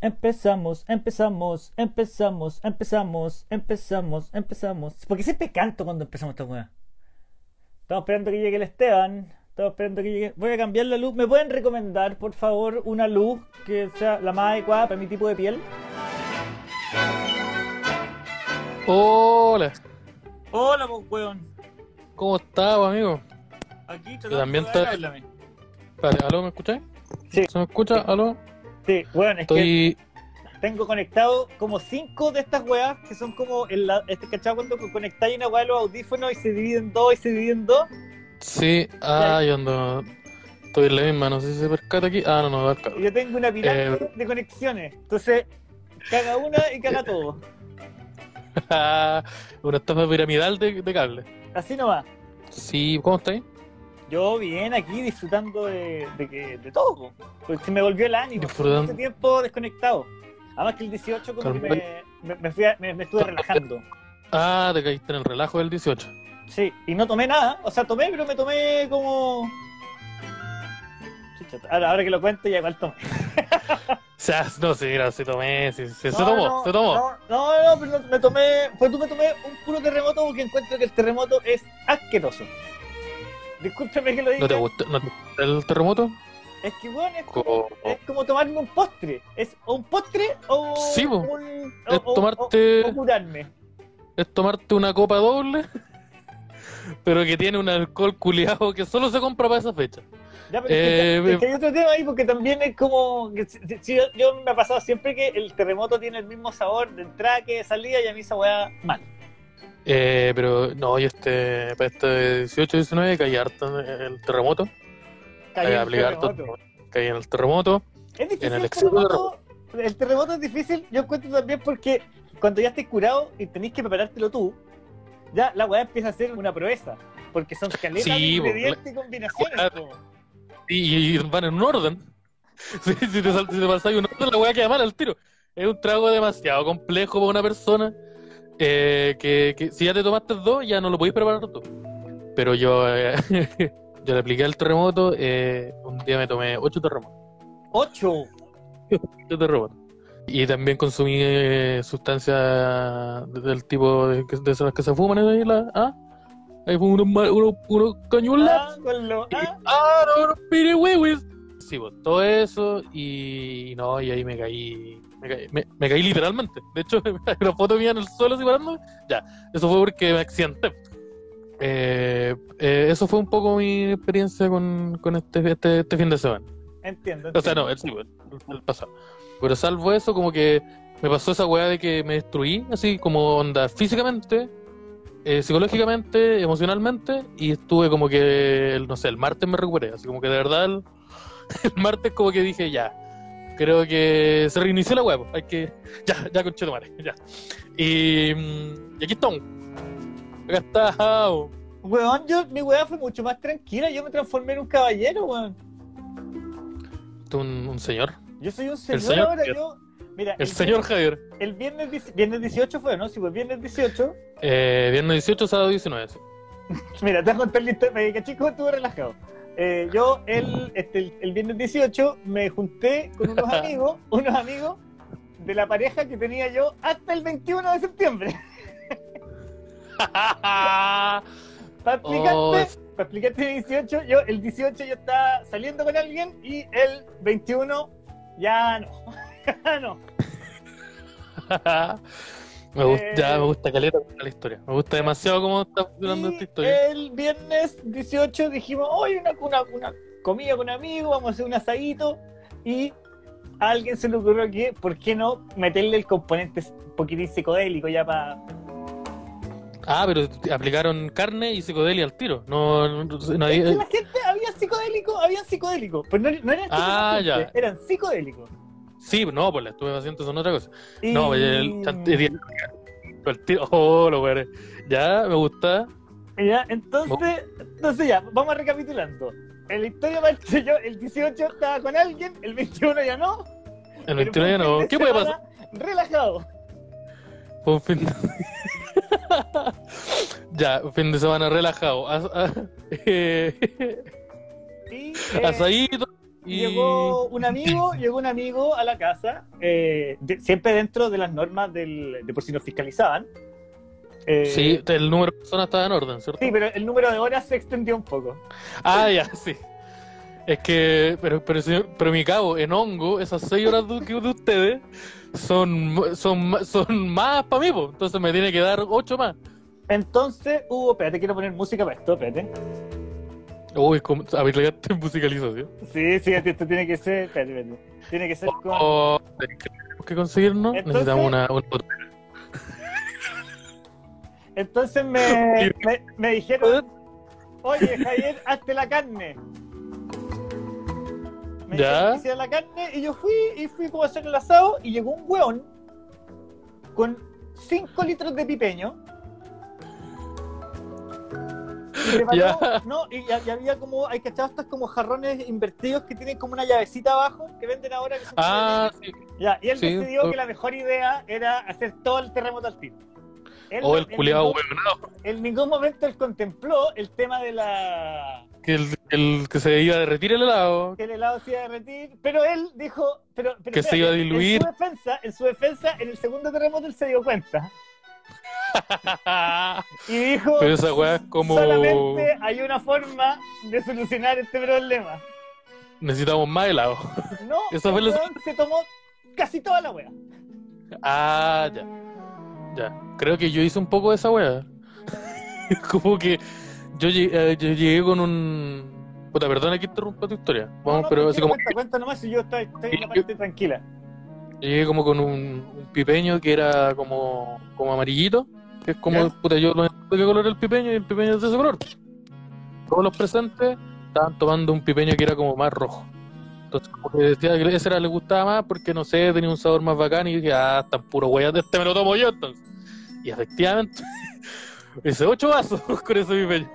Empezamos, empezamos, empezamos, empezamos, empezamos, empezamos. Porque siempre canto cuando empezamos esta weá. Estamos esperando que llegue el Esteban. Estamos esperando que llegue. Voy a cambiar la luz. ¿Me pueden recomendar, por favor, una luz que sea la más adecuada para mi tipo de piel? Hola, Hola, pues, weón. ¿cómo estás, amigo? Aquí Yo también háblame. Espérate, ¿aló, me escucháis? Sí. ¿Se me escucha? ¿Aló? Sí, weón, es que Estoy... tengo conectado como cinco de estas weas que son como el, este cachado cuando conectáis una wea de los audífonos y se dividen en dos y se dividen en dos. Sí, ah, yo ando... Estoy en la misma, no sé si se percata aquí. Ah, no, no, percata. Yo tengo una pirámide Eh. de conexiones. Entonces, caga una y caga todo. Una estafa piramidal de, de cable. Así nomás. Sí, ¿cómo estáis? Yo bien aquí disfrutando de, de, que- de todo. po. Porque se me volvió el ánimo. Disfrutando. Mucho tiempo desconectado. Además que el 18 como que me, me, me fui a- me- me estuve relajando. Ah, te caíste en el relajo del 18. Sí, y no tomé nada. O sea, tomé, pero me tomé como... Ahora, ahora que lo cuento ya igual tomé. O sea, no, sí, mira, se tomé, sí, sí, se No, tomó, no, se tomó. No, no, no, pero no- me tomé. Pues tú me tomé un puro terremoto porque encuentro que el terremoto es asqueroso. Discúlpeme que lo diga. ¿No te gusta, no te el terremoto? Es que, bueno, es como, Co- es como tomarme un postre. Es o un postre o. Sí, un, Es tomarte- O, o curarme. Es tomarte una copa doble, pero que tiene un alcohol culiado que solo se compra para esa fecha. Ya, pero Eh, es, que, es que hay otro tema ahí porque también es como. Que, si yo, yo me ha pasado siempre que el terremoto tiene el mismo sabor de entrada que de salida y a mí esa weá mal. Eh, pero no, yo este, para este 18-19 caí harto en el terremoto. Caí Caí en el terremoto. Caí en el terremoto. Es difícil En el el, terremoto. El terremoto es difícil, yo encuentro también porque cuando ya estés curado y tenés que preparártelo tú, ya la weá empieza a ser una proeza. Porque son caletas Sí, po, ingredientes y combinaciones. la-. Y, y van en un orden. Si, si te, si te pasáis un orden, la weá queda mal al tiro. Es un trago demasiado complejo para una persona. Eh, que, que si ya te tomaste dos, ya no lo podéis preparar tú. Pero yo, eh, yo le apliqué el terremoto. eh, un día me tomé ocho terremotos. Ocho. ocho terremotos. Y también consumí eh, sustancias de- del tipo de, que- de esas que se fuman ahí. La, ¿ah? Ahí fue unos, unos, unos cañuelas. Ah, ah, ¡Ah, no, no, mire, huehues! Sí, pues todo eso y no, y ahí me caí, me caí, me, me caí literalmente. De hecho, una foto mía en el suelo así parando. Ya, eso fue porque me accidenté. Eh, eh, eso fue un poco mi experiencia con, con este, este, este fin de semana. entiendo. O sea, no, el, pasado. Pero salvo eso, como que me pasó esa weá de que me destruí, así como onda físicamente, eh, psicológicamente, emocionalmente, y estuve como que, el- no sé, el martes me recuperé, así como que de verdad el, el martes como que dije, ya, creo que se reinició la pues, hay que, ya, ya concheto madre, ya. Y, mm, y aquí estamos. Acá está. Weón, yo, mi weá fue mucho más tranquila. Yo me transformé en un caballero, weón. un, un señor, Yo soy un señor, señor ahora. Javier. Yo, mira, el señor Javier. El viernes, viernes 18 fue, ¿no? Sí, pues viernes 18. Eh, viernes 18, sábado 19, sí. Mira, te voy a contar la historia. Me caché cómo estuve relajado. Eh, yo el, este, el, el viernes 18 me junté con unos amigos, unos amigos de la pareja que tenía yo hasta el 21 de septiembre. Para explicarte, Oh, para explicarte el 18, yo el 18 yo estaba saliendo con alguien y el 21 ya no. Ya no. Me gusta, Eh, ya me gusta caleta la historia. Me gusta demasiado cómo está funcionando esta historia. el viernes 18 dijimos, hoy una, una, una comida con amigos, vamos a hacer un asadito. Y a alguien se le ocurrió que, ¿por qué no meterle el componente un poquitín psicodélico ya para... Ah, pero aplicaron carne y psicodelia al tiro. No, no, no Es que había- la gente había psicodélico, había psicodélico. Pero no, no eran Ah, ya. eran psicodélicos. Sí, no, pues las estupefacientes son otra cosa. Y... No, pues el, el, el. Oh, lo weones. Ya, me gusta. Ya, entonces, entonces ya, vamos recapitulando. En la historia parte yo, el 18 estaba con alguien, el 21 ya no. El pero 21 ya no. ¿Qué puede pasar? Relajado. Fue un fin de... ya, un fin de semana relajado. As- Y, eh, Asadito, Y... Llegó un amigo, llegó un amigo a la casa, eh, de- siempre dentro de las normas del, de por si nos fiscalizaban. Eh, Sí, el número de personas estaba en orden, ¿cierto? sí, pero el número de horas se extendió un poco. Ah, ya, sí. Es que, pero, pero, señor- pero mi cabo, en hongo, esas seis horas de, ustedes son, son, son más para mí, po. entonces me tiene que dar ocho más. Entonces hubo, espérate, quiero poner música para esto, espérate. Uy, como, a ver, le gasté en musicalización. Sí, sí, esto tiene que ser, espérate, espérate. Tiene que ser con... Oh, tenemos que conseguirnos, Entonces- necesitamos una, una Entonces me, me, me dijeron, oye Javier, hazte la carne. Me Ya. dijeron que hiciera la carne y yo fui y fui como a hacer el asado y llegó un hueón con 5 litros de pipeño. Y preparó- Ya. no, y, y había como, hay cachado estos como jarrones invertidos que tienen como una llavecita abajo que venden ahora que son Ah, sí. ya, y él Sí, decidió que la mejor idea era hacer todo el terremoto al tiro. Él O Oh, el culiado huevonado, En ningún momento él contempló el tema de la que el, el que se iba a derretir el helado. que el helado se iba a derretir, pero él dijo, pero, pero Que se iba a diluir. En su defensa, en su defensa, en el segundo terremoto él se dio cuenta y dijo, Pero esa weá es como. solamente hay una forma de solucionar este problema. Necesitamos más helado. No, Esa fue la- se tomó casi toda la wea. Ah, ya. Ya. Creo que yo hice un poco de esa weá. como que yo llegué, eh, yo llegué con un. Puta, perdona que interrumpa tu historia. Vamos, no, pero así como. cuenta, cuenta nomás y yo estoy, estoy en la parte tranquila. Llegué como con un, un pipeño que era como, como amarillito. Que es como, ¿Ya? puta, yo no sé de qué color es el pipeño y el pipeño es de ese color. Todos los presentes estaban tomando un pipeño que era como más rojo. Entonces, como que decía que ese era, le gustaba más porque no sé, tenía un sabor más bacán. Y dije, ah, tan puro de este me lo tomo yo entonces. Y efectivamente, hice ocho vasos con ese pipeño.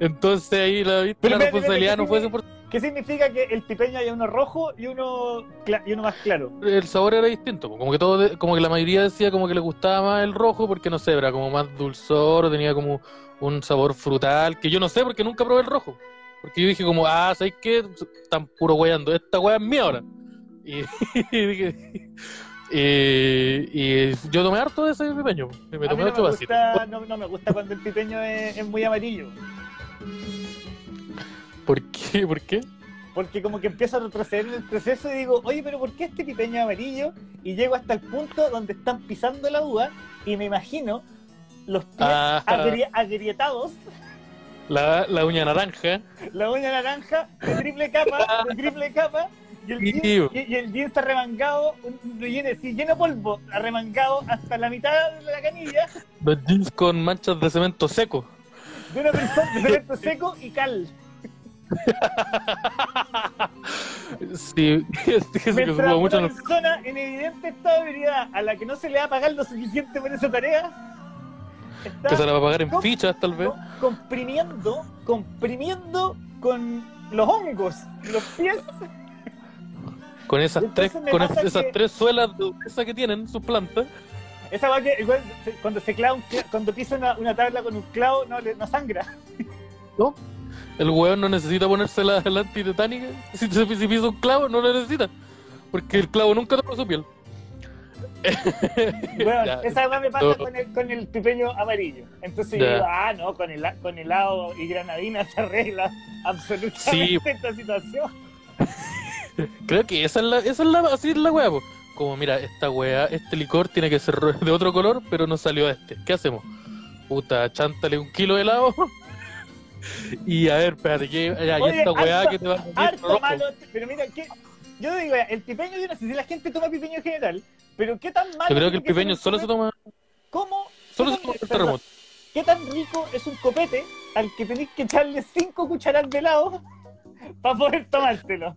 Entonces ahí la, la responsabilidad no fue ¿qué 100%. ¿Qué significa que el pipeño haya uno rojo y uno, y uno más claro? el sabor era distinto, como que todo, como que la mayoría decía como que le gustaba más el rojo porque no sé, era como más dulzor, tenía como un sabor frutal, que yo no sé porque nunca probé el rojo. Porque yo dije como, ah, ¿sabes qué? Están puro weyando, esta wea es mía ahora. Y, y dije, y, y yo tomé harto de ese pipeño, me A mí tomé no me, gusta, no, no me gusta cuando el pipeño es, es muy amarillo. ¿Por qué? ¿Por qué? Porque como que empiezo a retroceder en el proceso y digo, oye, pero ¿por qué este pipeño es amarillo? Y llego hasta el punto donde están pisando la uva y me imagino los pies Ah. agri- agrietados, La, la uña naranja. la uña naranja de triple capa, de triple capa, y el, bo. y, y el jeans arremangado, un- un lleno, de polvo, arremangado hasta la mitad de la canilla Los jeans con manchas de cemento seco. de una persona de cemento seco y cal. Sí, es que se Mientras mucho una persona en evidente estado de ebriedad a la que no se le va a pagar lo suficiente por esa tarea está que se la va a pagar en fichas tal vez. co- comprimiendo, comprimiendo con los hongos, los pies. Con esas Entonces tres, con esas que- tres suelas de dureza que tienen sus plantas. Esa va que igual, cuando se clava un cla- cuando pisa una, una tabla con un clavo no, le, no sangra. ¿no? El hueón no necesita ponerse la, la antitetánica. Si, si, si pisa un clavo, no lo necesita. Porque el clavo nunca toca su piel. Bueno, Ya, esa va me pasa no. con el, con el pipeño amarillo. Entonces Ya. yo digo, ah, no, con, el, con helado y granadina se arregla absolutamente Sí. esta situación. Creo que esa es la, esa es la, así es la po. Como mira, esta hueá, este licor tiene que ser de otro color, pero no salió este. ¿Qué hacemos? Puta, chántale un kilo de helado. y a ver, espérate, que, ya, Oye, esta harto- que te va a harto malo, pero mira, ¿qué? yo digo, el pipeño, yo no sé si la gente toma pipeño en general, pero ¿qué tan malo Yo creo que el pipeño solo se toma, ¿Cómo? solo se toma el terremoto. ¿Qué tan rico es un copete al que tenéis que echarle 5 cucharadas de helado para poder tomártelo?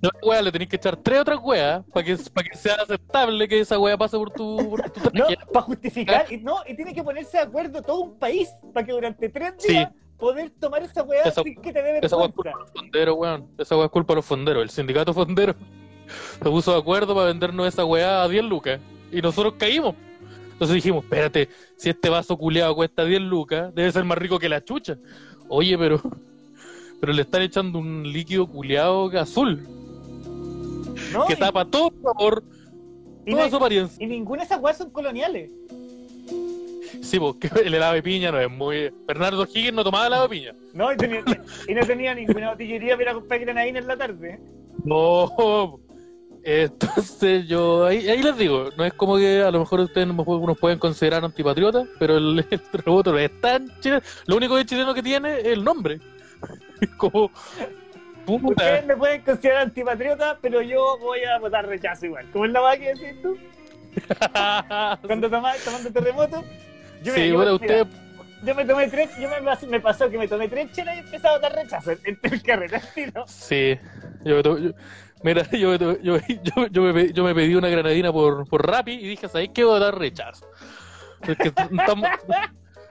No, weá, le tenés que echar tres otras weas para que, pa' que sea aceptable que esa wea pase por tu, por tu ¿No? Para justificar, y, no, y tiene que ponerse de acuerdo todo un país para que durante tres Sí. Poder tomar esa weá Esa- sin que te dé Esa wea es vergüenza. culpa de los fonderos, weón. Esa wea es culpa de los fonderos. El sindicato fondero se puso de acuerdo para vendernos esa weá a 10 lucas. Y nosotros caímos. Entonces dijimos, espérate, si este vaso culeado cuesta 10 lucas, debe ser más rico que la chucha. Oye, pero pero le están echando un líquido culeado azul ¿No? que Y- tapa todo sabor, y, toda no- su apariencia. y ninguna de esas weas son coloniales. Sí, porque el helado de piña no es muy. Bernardo Higgins no tomaba helado de piña. No, y, tenía- y no tenía ninguna botillería para comprar granadina en la tarde. No. Entonces yo ahí, ahí les digo, no es como que a lo mejor ustedes nos pu- nos pueden considerar antipatriotas, pero el, el terremoto no es tan chileno. Lo único de chileno que tiene es el nombre. Como puta. Ustedes me pueden considerar antipatriota, pero yo voy a votar rechazo igual. ¿Cómo es la va que decís tú? Cuando tomás, tomando terremoto. Yo, sí, mira, yo, bueno, mira, usted yo me tomé tres, yo me, pas- me pasó que me tomé tres chelas y empecé a votar rechazo en, el carrete tiro. Sí, yo, me to- yo- mira, yo, yo, yo, yo me, pe- yo me pedí una granadina por, por Rappi y dije, ¿sabes qué? Voy a dar rechazo. Porque están,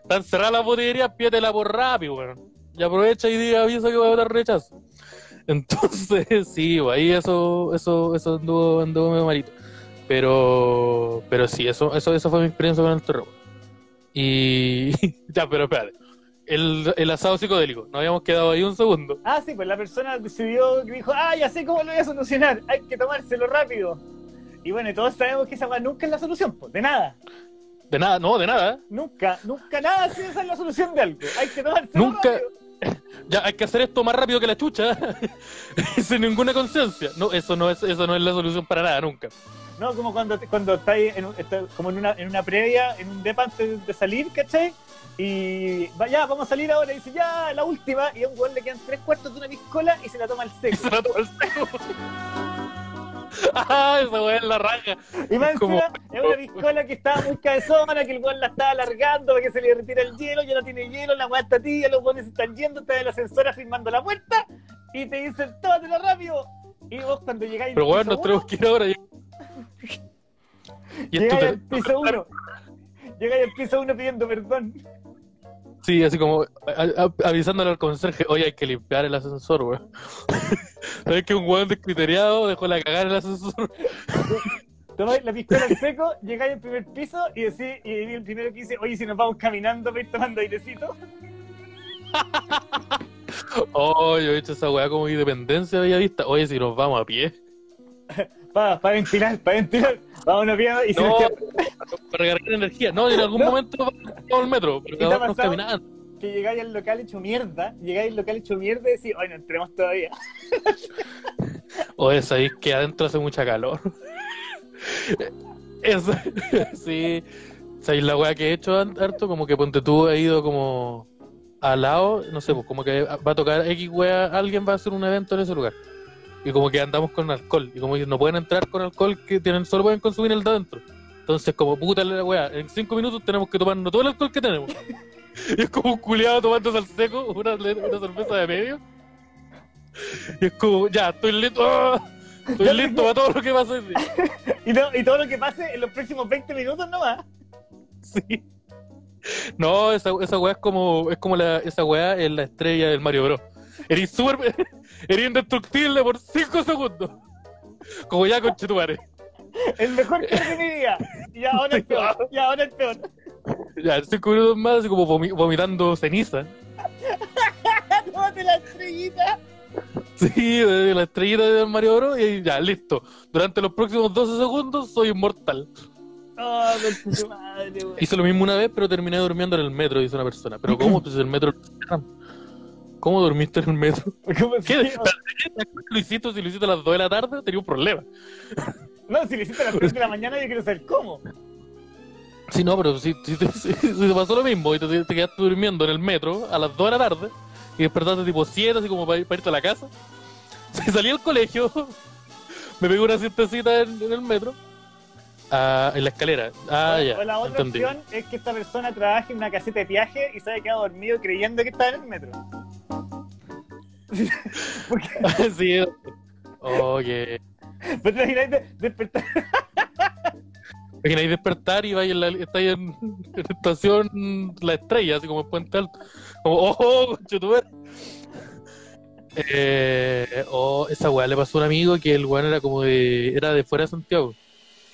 están cerradas las botillerías, pídetela por Rappi, weón. Y aprovecha y diga, avisa que voy a dar rechazo. Entonces, sí, pues, ahí eso, eso, eso anduvo, anduvo medio malito. Pero, pero sí, eso, eso, eso fue mi experiencia con el terror. Y, ya, pero espérate. El, el asado psicodélico, nos habíamos quedado ahí un segundo. Ah, sí, pues la persona decidió que dijo, ah, ya sé cómo lo voy a solucionar, hay que tomárselo rápido. Y bueno, y todos sabemos que esa nunca es la solución, pues, de nada. De nada, no, de nada. Nunca, nunca nada así esa es la solución de algo. Hay que tomárselo Nunca- rápido. Ya, hay que hacer esto más rápido que la chucha. Sin ninguna conciencia. No, eso no es, eso no es la solución para nada, nunca. No, como cuando, cuando estáis en, está- como en una, en una previa, en un depa antes de salir, ¿cachai? Y va, ya, vamos a salir ahora. Y dice, ya, la última. Y a un weón le quedan tres cuartos de una piscola y se la toma Y seco. se la toma el seco. ah, esa weá es la raja. Y más Como- encima es una piscola que estaba muy cabezona, que el weón la estaba alargando para que se le retira el hielo, ya no tiene hielo, la weá está tibia, los weones están yendo, está en el ascensor firmando la puerta y te dicen, tómatela rápido. Y vos cuando llegáis Pero weón, nos tenemos uno, que ir ahora. Y y te- al piso uno, llegáis al piso uno pidiendo perdón. Sí, así como a- a- avisándole al conserje, oye, hay que limpiar el ascensor, weón. ¿Sabes que un weón descriteriado dejó la cagada en el ascensor? Tomáis la piscola al seco, llegáis al primer piso y decís, y el primero que dice, oye, si nos vamos caminando ir tomando airecito. Oh, yo he hecho esa weá como independencia de vista. Oye, si nos vamos a pie. Para pa ventilar, para ventilar. Vámonos bien. Y si No, nos para recargar energía. No, en algún No. momento vamos al metro, pero ¿Y te ha pasado? que llegáis al local hecho mierda, llegáis al local hecho mierda y decís, ay, no entremos todavía. Oye, sabéis que adentro hace mucha calor. Eso, sí. ¿Sabéis la weá que he hecho harto? Como que ponte tú he ido como al lado, no sé, pues como que va a tocar X weá, alguien va a hacer un evento en ese lugar. Y como que andamos con alcohol. Y como que no pueden entrar con alcohol que tienen, solo pueden consumir el de adentro. Entonces, como puta la weá, en cinco minutos tenemos que tomarnos todo el alcohol que tenemos. Y es como un culiado tomándose al seco una, una cerveza de medio. Y es como, ya, estoy listo. ¡ah! Estoy listo para todo lo que pase. Y, no- y todo lo que pase en los próximos 20 minutos nomás. Sí. No, esa, esa weá es como, es como la, esa weá es la estrella del Mario Bros. Eres súper, eres indestructible por 5 segundos. Como ya con Chetumare. El mejor que de mi vida. Y ahora el peor. Y ahora el peor. Ya, 5 minutos más, así como vomi- vomitando ceniza. Tómate la estrellita. Sí, de la estrellita del Mario Bros. Y ya, listo. Durante los próximos 12 segundos soy inmortal. Oh, madre. Hice lo mismo una vez, pero terminé durmiendo en el metro, dice una persona. Pero ¿cómo? Pues el metro. ¿Cómo dormiste en el metro? ¿Cómo ¿Qué? hiciste si lo hiciste a las 2 de la tarde? Tenía un problema. No, si lo hiciste a las 3 de la mañana, yo quiero saber cómo. Sí, no, pero si, si, te- si- si te pasó lo mismo y te, te quedaste durmiendo en el metro a las 2 de la tarde y despertaste tipo 7, así como para, para irte a la casa. Si salí al colegio, me pegué una siestecita en, en el metro, ah, en la escalera. Ah, o, ya, o la otra entendí. opción es que esta persona trabaje en una caseta de viaje y se haya quedado dormido creyendo que está en el metro. Porque, sí, oye. pues te imaginas de- despertar. Imagináis despertar y vais en la, estáis en, en estación La Estrella, así como en Puente Alto. Como, oh, conchetumare. Eh, oh, esa weá le pasó a un amigo que el weón era como de, era de fuera de Santiago.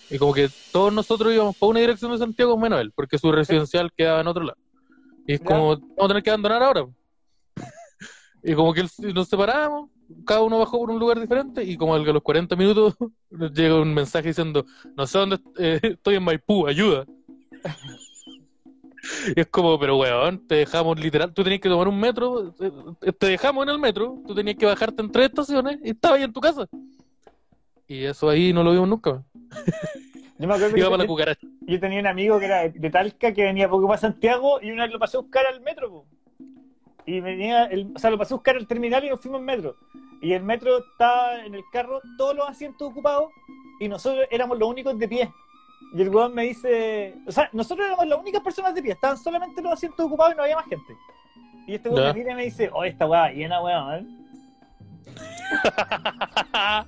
Y como que todos nosotros íbamos para una dirección de Santiago menos él, porque su residencial quedaba en otro lado. Y es como, vamos a tener que abandonar ahora. Y como que nos separamos, cada uno bajó por un lugar diferente y como a los 40 minutos nos llega un mensaje diciendo, no sé dónde eh, estoy en Maipú, ayuda. Y es como, pero weón, te dejamos literal, tú tenías que tomar un metro, eh, te dejamos en el metro, tú tenías que bajarte en tres estaciones y estabas ahí en tu casa. Y eso ahí no lo vimos nunca. Yo me acuerdo que Iba para la yo, cucaracha. yo tenía un amigo que era de Talca que venía poco para Santiago y una vez lo pasé a buscar al metro. po. Y venía, el, o sea, lo pasé a buscar al terminal y nos fuimos en metro. Y el metro estaba en el carro, todos los asientos ocupados y nosotros éramos los únicos de pie. Y el weón me dice, o sea, nosotros éramos las únicas personas de pie, estaban solamente los asientos ocupados y no había más gente. Y este weón me me dice, oh, esta weá llena, weón.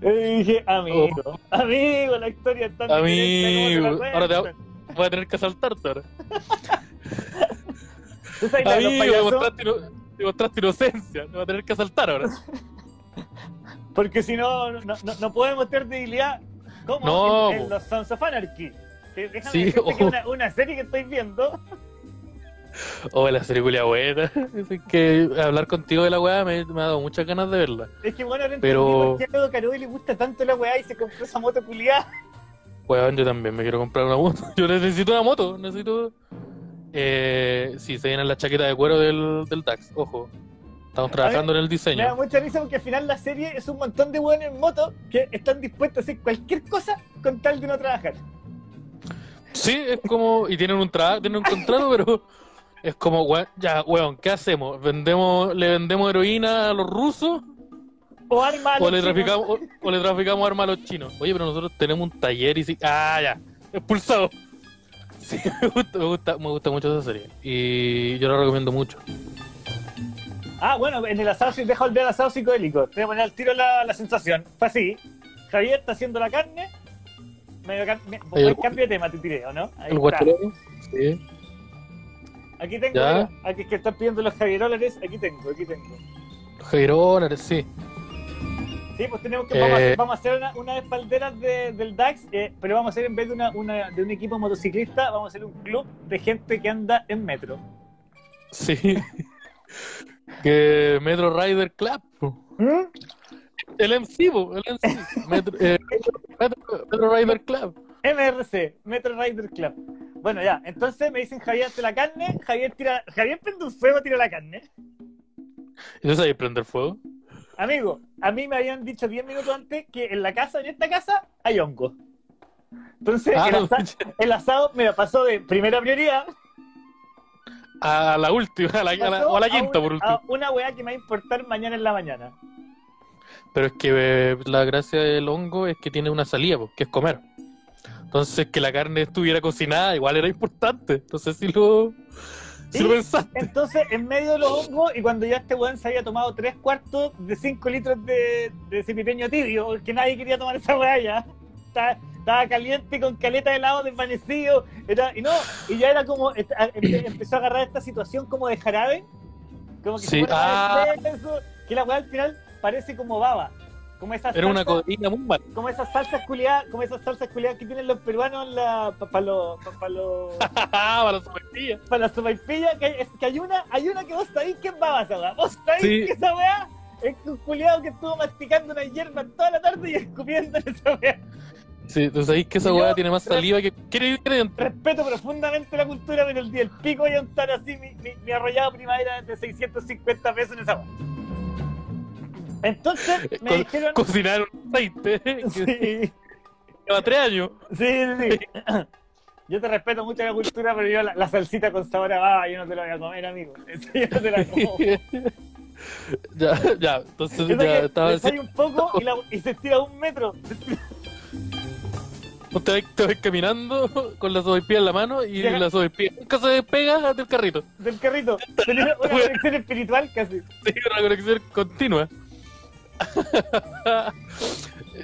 Y dije, amigo, amigo, la historia es tan Amigo, ahora te. Voy a tener que asaltarte ahora. ¿Tú sabes la de los Amigo, payasos? demostraste, ino- demostraste inocencia. Te va a tener que asaltar ahora. Porque si no, no, no, no puedes mostrar debilidad como No, en, en los Sons of Anarchy. Que déjame Sí, decirte que oh. una, una serie que estoy viendo. Oh, la serie culia buena. Así que hablar contigo de la weá me, me ha dado muchas ganas de verla. Es que bueno, entendí Pero- por qué a le gusta tanto la weá y se compró esa moto culiada. Weón, yo también me quiero comprar una moto. Yo necesito una moto. Necesito. Eh, sí, se viene la chaqueta de cuero del, del DAX. Ojo. Estamos trabajando en el Me da diseño. mucha risa porque al final la serie es un montón de weones en moto que están dispuestos a hacer cualquier cosa con tal de no trabajar. Sí, es como. Y tienen un trabajo, tienen un contrato, pero. Es como, ya, weón, ¿qué hacemos? ¿Vendemos, ¿Le vendemos heroína a los rusos? O arma a O los le, traficamos, o, o le traficamos armas a los chinos. Oye, pero nosotros tenemos un taller y sí. Ah, ya. Expulsado. Sí, me gusta, me gusta, me gusta mucho esa serie. Y yo la recomiendo mucho. Ah, bueno, en el asado, deja olvidar el asado psicodélico. Te voy a poner al tiro la, la sensación. Fue así. Javier está haciendo la carne. Me- el- cambio de tema, te tiré, ¿o no? Ahí El está. guacholoco. Sí. Aquí tengo, mira, aquí que están pidiendo los Javierólares, aquí tengo, aquí tengo. Jairones, sí. Sí, pues tenemos que, vamos, a Eh. hacer, vamos a hacer una, de- del DAX, eh, pero vamos a hacer en vez de, una, una- de un equipo motociclista, vamos a hacer un club de gente que anda en metro. Sí. que Metro Rider Club. ¿Mm? El MC, el MC. Metro, eh, Metro, Metro Rider Club. MRC, Metro Rider Club. Bueno, ya, entonces me dicen Javier hace la carne, Javier tira, Javier prende un fuego, tira la carne. ¿Y no sabéis prender fuego? Amigo, a mí me habían dicho 10 minutos antes que en la casa, en esta casa, hay hongo. Entonces, Ah, el, asa- el asado me la pasó de primera prioridad a la última, a la, a la- pasó o a la quinta, por último. a una weá que me va a importar mañana en la mañana. Pero es que eh, la gracia del hongo es que tiene una salida, pues, que es comer. Entonces, que la carne estuviera cocinada igual era importante. Entonces, si lo, Sí. Entonces, en medio de los hongos, y cuando ya este weón se había tomado tres cuartos de 5 litros de, de tibio, porque nadie quería tomar esa weá ya. Estaba, estaba caliente con caleta de helado desvanecido. Era, y no, y ya era como, empe- empezó a agarrar esta situación como de jarabe. Como que se Sí, más ah. que la weá al final parece como baba. Como esas Era una codina muy como esas salsas culiadas, como esas salsas culiadas que tienen los peruanos en la para los pa, pa los para las sopaipillas. para la sopaipilla, que, es que hay una, hay una que vos sabéis que es baba esa weá. Vos sabéis Sí. que esa weá es un culiado que estuvo masticando una hierba toda la tarde y escupiendo en esa weá. Sí, tú sabéis que esa weá tiene más saliva que ingrediente. Respeto profundamente la cultura, pero el día del pico voy a untar así mi, mi, mi arrollado primavera de 650 pesos en esa weá. Entonces me Co- dijeron. Cocinar un aceite Sí, lleva tres años. sí, sí. sí. Yo te respeto mucho la cultura, pero yo la, la salsita con sabor a baba, yo no te la voy a comer, amigo. Eso yo no te la como. ya, ya, entonces Eso ya estaba diciendo, un poco y, la- y se estira un metro te vas, te vas caminando con la sopaipilla en la mano y Llega- la sopaipilla nunca se despega del carrito. del carrito. Tenía una conexión espiritual casi. Sí, una conexión continua.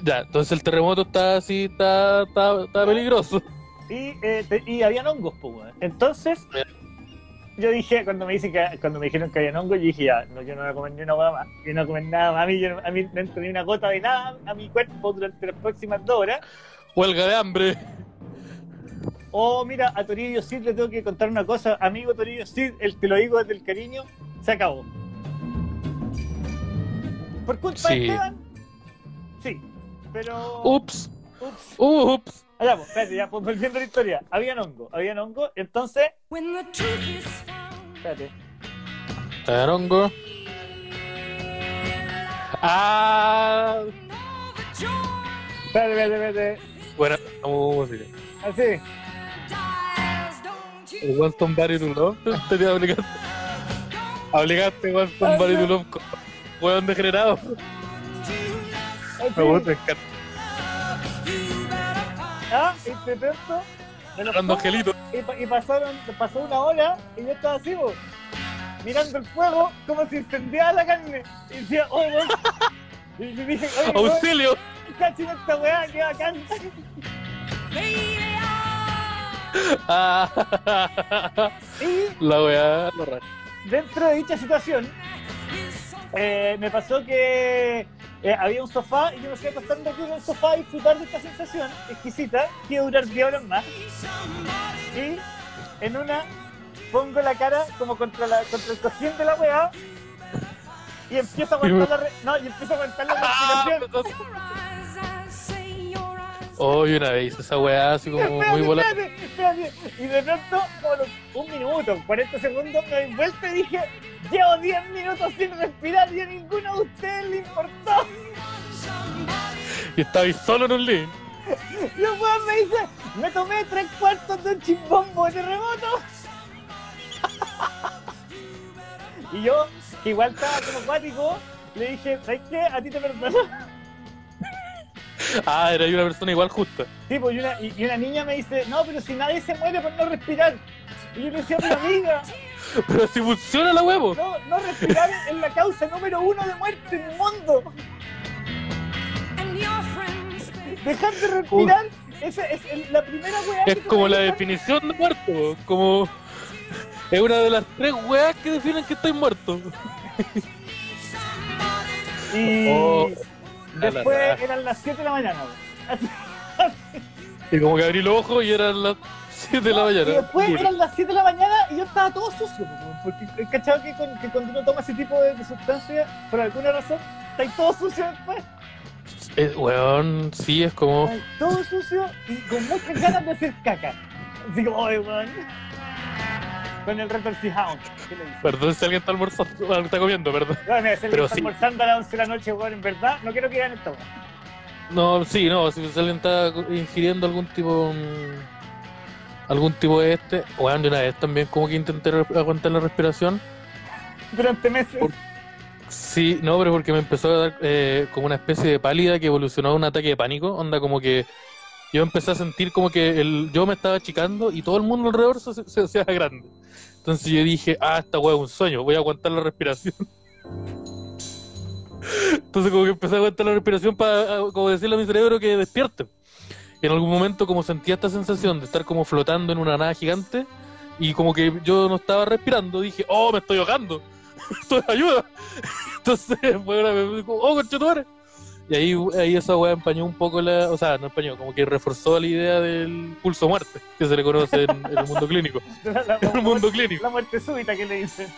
ya, entonces el terremoto está así, está, está, está peligroso. Y, eh, te- y habían hongos, pues. Entonces, yo dije, cuando me, dicen que, cuando me dijeron que habían hongos, yo dije, ya, no, yo no voy a comer ni una hueá más. Yo no voy a comer nada más. A mí, yo a mí no entró ni una gota de nada a mi cuerpo durante las próximas dos horas. Huelga de hambre. Oh, mira, a Torillo Cid le tengo que contar una cosa. Amigo Torillo Cid, el te lo digo desde el cariño, se acabó. Por culpa Sí. de Esteban, sí. Pero. Ups, Ups. ups. Allá, pues, espérate, ya, pues volviendo a la historia. Habían hongo, habían hongo, entonces. When the truth is found, Espérate. Ah, all the joy Espérate, espérate, espérate. buena música. Así. dies, don't you? El Somebody to Love. Te te obligaste. Obligaste Want Somebody to Love. Weón degenerado. Me gusta, me encanta. Ah, me lo Hablando angelito. Y, y pasaron, pasó una hora y yo estaba así, po, mirando el fuego como si incendiaba la carne. Y decía, oye, weón. Y le dije, oye, Auxilio. cachín esta weá, qué bacán. Ah, Y la weá, lo raro. dentro de dicha situación, eh, me pasó que eh, había un sofá y yo me fui acostando aquí en el sofá a disfrutar de esta sensación exquisita que iba a durar 10 horas más. Y en una pongo la cara como contra, la, contra el cojín de la weá y empiezo a aguantar la, re- no, y empiezo a aguantar la Ah, respiración. Hoy una vez hice esa weá así como muy volada. espérate, espérate. Y de pronto, los un minuto, 40 segundos, me di vuelta y dije, llevo 10 minutos sin respirar y a ninguno de ustedes le importó. Y estaba ahí solo en un link. El weón me dice, me tomé tres cuartos de un chimbombo de terremoto. y yo, que igual estaba como acuático, le dije, ¿sabes qué? A ti te perdono. Ah, era una persona igual justa. Sí, pues, y una, y, y una niña me dice, no, pero si nadie se muere por no respirar. Y yo le decía, pero amiga, Pero si funciona la huevo. no, no respirar es la causa número uno de muerte en el mundo. Dejar de respirar esa es la primera weá que Es como la definición de muerto. Como. Es una de las tres weas que definen que estoy muerto. Y Oh, después la, eran las 7 de la mañana. Así- Y como que abrí los ojos y eran las 7 de la mañana. Y después eran las 7 de la mañana y yo estaba todo sucio, po, porque he cachado que, con- que cuando uno toma ese tipo de, de sustancias, por alguna razón, estáis todo sucio después. Eh, weón, sí, es como. Todo sucio y con muchas ganas de hacer caca. Así como, oye, weón. Con el retorcijado. ¿Qué le dices? Perdón si alguien está almorzando, está comiendo, perdón. No, mira, si alguien está sí. almorzando a las 11 de la noche, weón, en verdad, no quiero que esto, weón. No, sí, no, si alguien está ingiriendo algún tipo. mm, algún tipo de este. Weón, de una vez también como que intenté aguantar la respiración. Durante meses. Por- Sí, no, pero porque me empezó a dar eh, como una especie de pálida que evolucionó a un ataque de pánico. Onda, como que yo empecé a sentir como que el, yo me estaba achicando y todo el mundo alrededor se, se hacía grande. Entonces yo dije, ah, esta weá es un sueño, voy a aguantar la respiración. Entonces como que empecé a aguantar la respiración para como decirle a mi cerebro que despierte. Y en algún momento como sentía esta sensación de estar como flotando en una nada gigante y como que yo no estaba respirando, dije, oh, me estoy ahogando. Estoy ayuda. Entonces fue una me dijo, oh, conchetumare. Y ahí, ahí esa weá empañó un poco la, o sea, no empañó, como que reforzó la idea del pulso muerte, que se le conoce en, en el mundo clínico. La, la- En el mundo clínico. la muerte súbita que le dicen.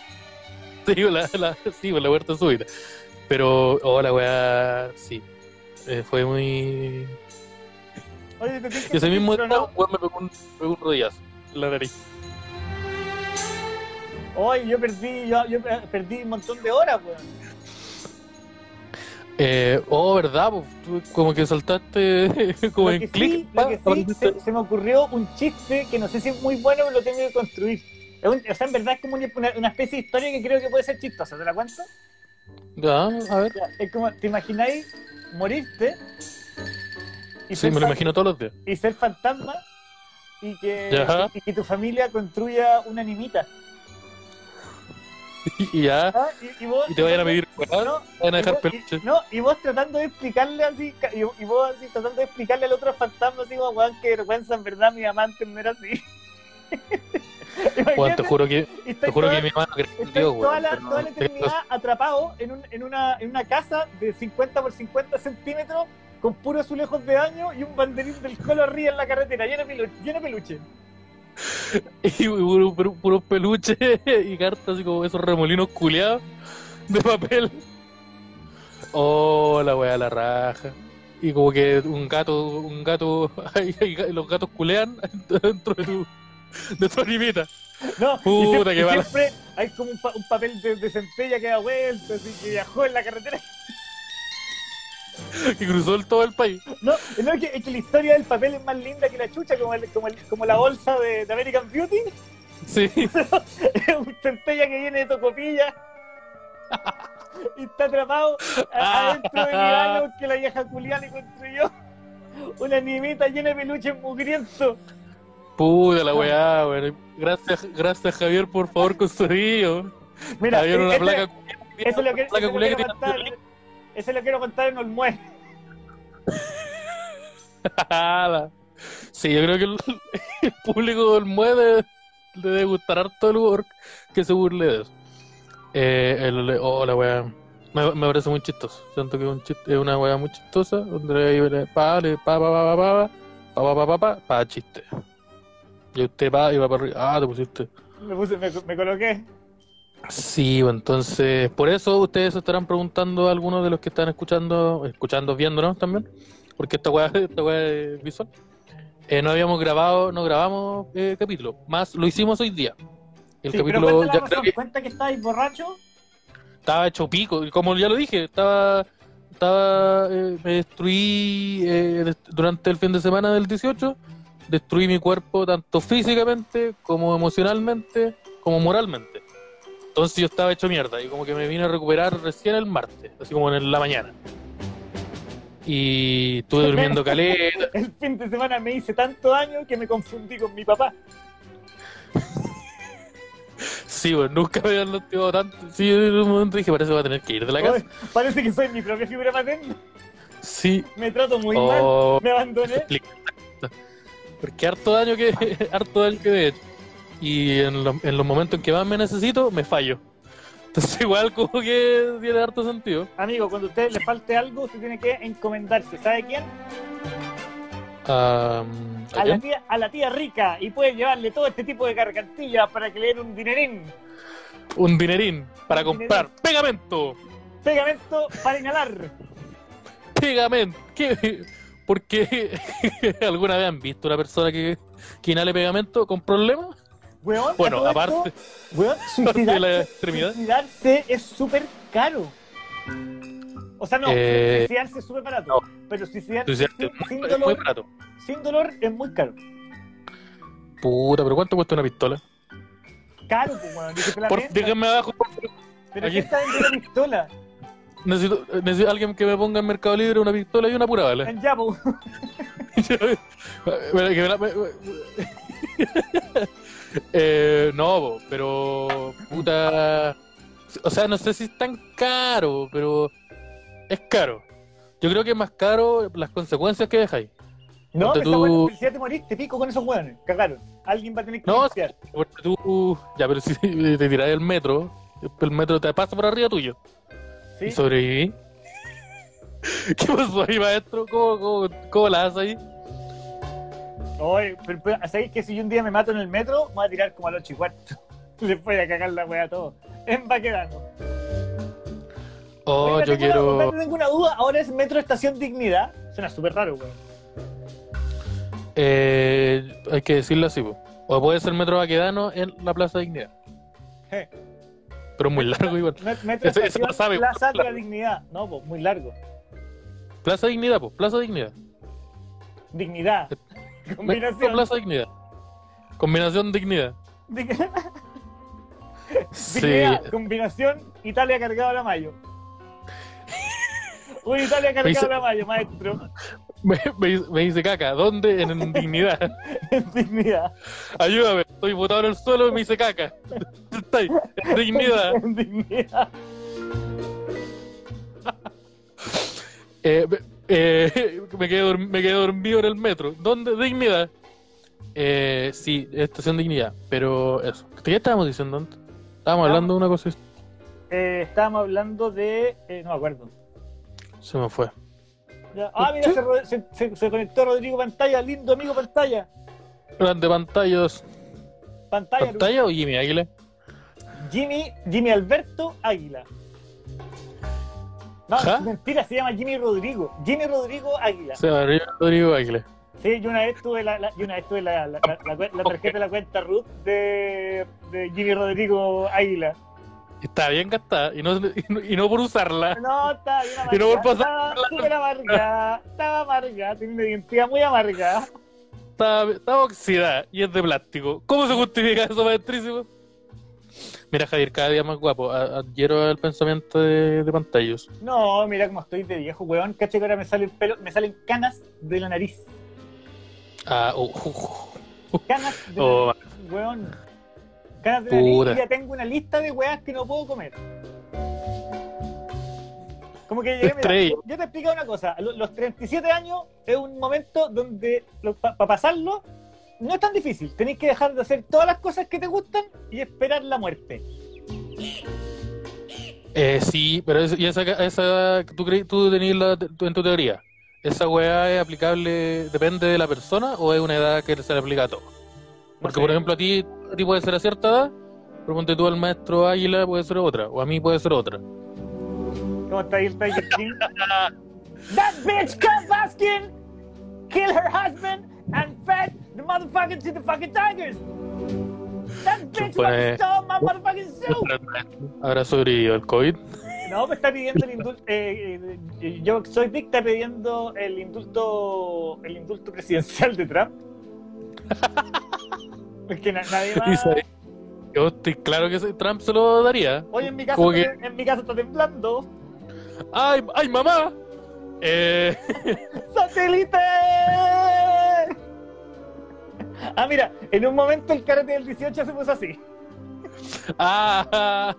Sí, la, la, sí, la muerte súbita. Pero, oh, la weá, sí. Eh, fue muy. Oye, te Y ese mismo día, weón, me pegó un, pegó un rodillazo en la nariz. Oye, yo perdí, yo, yo perdí un montón de horas, weón. Eh, oh, ¿verdad? Pues, tú como que saltaste como en clic. sí, lo que sí, se, se me ocurrió un chiste que no sé si es muy bueno, pero lo tengo que construir. Es un- o sea, en verdad es como una, especie de historia que creo que puede ser chistosa. ¿Te la cuento? Ya, a ver. Ya, Es como, ¿te imagináis morirte y, Sí, ser, me lo imagino todos los días. y ser fantasma y que, y que tu familia construya una nimita? Y ya, ¿ah? Y, y vos, y te vayan a pedir No, te van a dejar peluche. no, y vos tratando de explicarle así, y, y vos así tratando de explicarle al otro fantasma así como, weón, qué vergüenza, en verdad mi amante no era así. Imagínate, te juro que, te juro toda- que mi mamá no Dios, toda, la, toda la eternidad atrapado en, un, en, una, en una casa de 50 por 50 centímetros con puros azulejos de año y un banderín del colo arriba en la carretera, lleno de peluche. Lleno de peluche. Y puro, puro, puro peluche y cartas así como esos remolinos culeados de papel. Oh, la weá, la raja. Y como que un gato, un gato, ay, los gatos culean dentro de tu, de tu animita. No, y Puta, y siempre hay como un, pa- un papel de, de centella que da vuelta, así que viajó en la carretera. Que cruzó el, todo el país. No, no es, que, es que la historia del papel es más linda que la chucha, como, el- como, el- como la bolsa de, de American Beauty. Sí. Es un centella que viene de Tocopilla y está atrapado a- adentro de mi baño que la vieja Julián le construyó. Una animita llena de peluches mugrientos. Puta la weá, weón. Gracias, gracias Javier, por favor, construido. Mira, Javier, una ese- placa Eso lo, que, placa eso lo culia que quiero tiene Eso lo quiero contar en Olmué. Sí, yo creo que el, el público del mueve le debe gustar harto el humor que se burle de eso. Eh, el, oh, la wea. Me, me parece muy chistoso. Siento que es, un chiste, es una wea muy chistosa. Donde pa, le, pa, pa, pa, pa, pa, pa, pa, pa, pa, pa, pa, chiste. Y usted va y va para arriba. Ah, te pusiste. Me, puse, me, me coloqué. Sí, pues, entonces, por eso ustedes se estarán preguntando algunos de los que están escuchando, escuchando, viéndonos también, porque esta weá, esta weá es visual. Eh, no habíamos grabado, no grabamos eh, capítulo, más lo hicimos hoy día. El Sí, pero capítulo cuenta ya razón. creo que Cuenta que estáis borracho. estaba hecho pico, como ya lo dije, estaba, estaba, eh, me destruí eh, durante el fin de semana del 18, destruí mi cuerpo tanto físicamente como emocionalmente como moralmente. Entonces yo estaba hecho mierda y como que me vine a recuperar recién el martes, así como en la mañana. Y estuve durmiendo caleta. El fin de semana me hice tanto daño que me confundí con mi papá. Sí, bueno, nunca me habían lastimado tanto. Sí, en un momento dije, parece que voy a tener que ir de la casa. Parece que soy mi propia figura paterna. Sí. Me trato muy Oh. mal. Me abandoné. Porque harto daño que harto daño que he hecho. Y en, lo- en los momentos en que más me necesito, me fallo. Entonces igual como que tiene harto sentido. Amigo, cuando a usted le falte algo, usted tiene que encomendarse. ¿Sabe quién? Ah, ¿a A la, tía, a la tía rica. Y puede llevarle todo este tipo de carcantillas para que le den un dinerín. Un dinerín para Un comprar pegamento. Pegamento para inhalar. Pegamento. ¿Qué? Porque alguna vez han visto una persona que, que inhale pegamento con problemas. Weón, Bueno, aparte weón, de la suicidarse, extremidad. suicidarse es súper caro. O sea, no, Eh, suicidarse es súper barato. no. Pero suicidarse Suicidarse sin, dolor, barato. sin dolor es muy caro. Puta, pero ¿cuánto cuesta una pistola? Caro, pues, weón. Por, déjenme abajo, por favor. pero aquí. ¿qué está vendiendo una pistola? Necesito, necesito alguien que me ponga en Mercado Libre una pistola y una pura bala. En Yapo. Eh, no, pero puta. O sea, no sé si es tan caro, pero es caro. Yo creo que es más caro las consecuencias que dejáis. No, weón, tú- felicidad te moriste, pico con esos weones. Cagaron. Alguien va a tener que No. Porque tú, ya, pero si te tiras del metro, el metro te pasa por arriba tuyo ¿sí? y sobreviví. ¿Qué pasó ahí, maestro? ¿Cómo, cómo, cómo la haces ahí? Oye, pero, pero, ¿sabéis que si yo un día me mato en el metro, me voy a tirar como al 8 y cuarto? Les voy a cagar la wea a todos. En Baquedano. Oh, Oye, yo una- quiero. no tengo una duda, ahora es Metro Estación Dignidad. Suena súper raro, weón. Eh, hay que decirlo así, po. o puede ser Metro Baquedano en la Plaza Dignidad. Je. Pero muy largo igual. Met- Metro sabe, Plaza de la. Dignidad. No, pues muy largo. Plaza Dignidad, pues, Plaza Dignidad. Dignidad. Combinación. Plaza Dignidad. Combinación Dignidad. Dig- Sí. Dignidad. Combinación Italia cargado a la mayo. Un Italia cargado a la mayo, maestro. Me, me dice- me dice caca, ¿dónde? En, en Dignidad. Dignidad. Ayúdame, estoy botado en el suelo y me dice caca. Ahí, en Dignidad. Dignidad. Eh, eh, me, quedé me quedé dormido en el metro. ¿Dónde? Dignidad. Eh, sí, estación Dignidad. Pero eso. ¿Qué estábamos diciendo antes? Estábamos hablando de una cosa Eh, estábamos hablando de. eh, no me acuerdo. se me fue. Ya. Ah, mira, se, ro- se- se- se conectó Rodrigo Pantalla, lindo amigo Pantalla. Grande pantallas. Pantalla, ¿Pantalla o Jimmy Águila? Jimmy, Jimmy Alberto Águila. No, ¿Ja? es mentira, se llama Jimmy Rodrigo. Jimmy Rodrigo Águila. Se llama Rodrigo Águila. Sí, yo una vez tuve la, la- yo una vez tuve la, tarjeta de la cuenta Ruth de, de Jimmy Rodrigo Águila. Está bien gastada y no, y no, y no por usarla. No, estaba bien Y no amarga. por pasar- Estaba súper amarga. Estaba amarga. Tenía una identidad muy amarga. Está, está oxidada y es de plástico. ¿Cómo se justifica eso, maestrísimo? Mira, Javier, cada día más guapo. Adhiero al pensamiento de, de pantallos. No, mira cómo estoy de viejo, weón. Caché que ahora me sale el pelo, me salen canas de la nariz. Ah, uh, uh, Canas de Oh, la nariz, weón. Canas de la nariz ya tengo una lista de weas que no puedo comer. Como que llegué, mira, Estrella. yo te explico una cosa. Lo- Los 37 años es un momento donde para pasarlo no es tan difícil. Tenéis que dejar de hacer todas las cosas que te gustan y esperar la muerte. Eh, sí, pero es- y esa, esa tú, creí, tú tenías la, tu- en tu teoría. ¿Esa weá es aplicable, depende de la persona o es una edad que se le aplica a todo? Porque, sé. por ejemplo, a ti, a ti puede ser a cierta edad, pero ponte tú al maestro Águila puede ser otra, o a mí puede ser otra. ¿Cómo está ahí el Tiger King? That bitch Kat Baskin killed her husband and fed the motherfucker to the fucking tigers. That bitch Chupone. stole my motherfucking soup. ¿Habrá sobrevivido el COVID? No, me está pidiendo el indulto. Eh, eh, yo soy Dick, está pidiendo el indulto, el indulto presidencial de Trump. Porque na- nadie más. Yo estoy claro que Trump se lo daría. Oye, en mi casa, Como que- está- en mi casa está temblando. ¡Ay, ay mamá! Eh, ¡Satélite! Ah, mira, en un momento el karate del 18 se puso así. ah,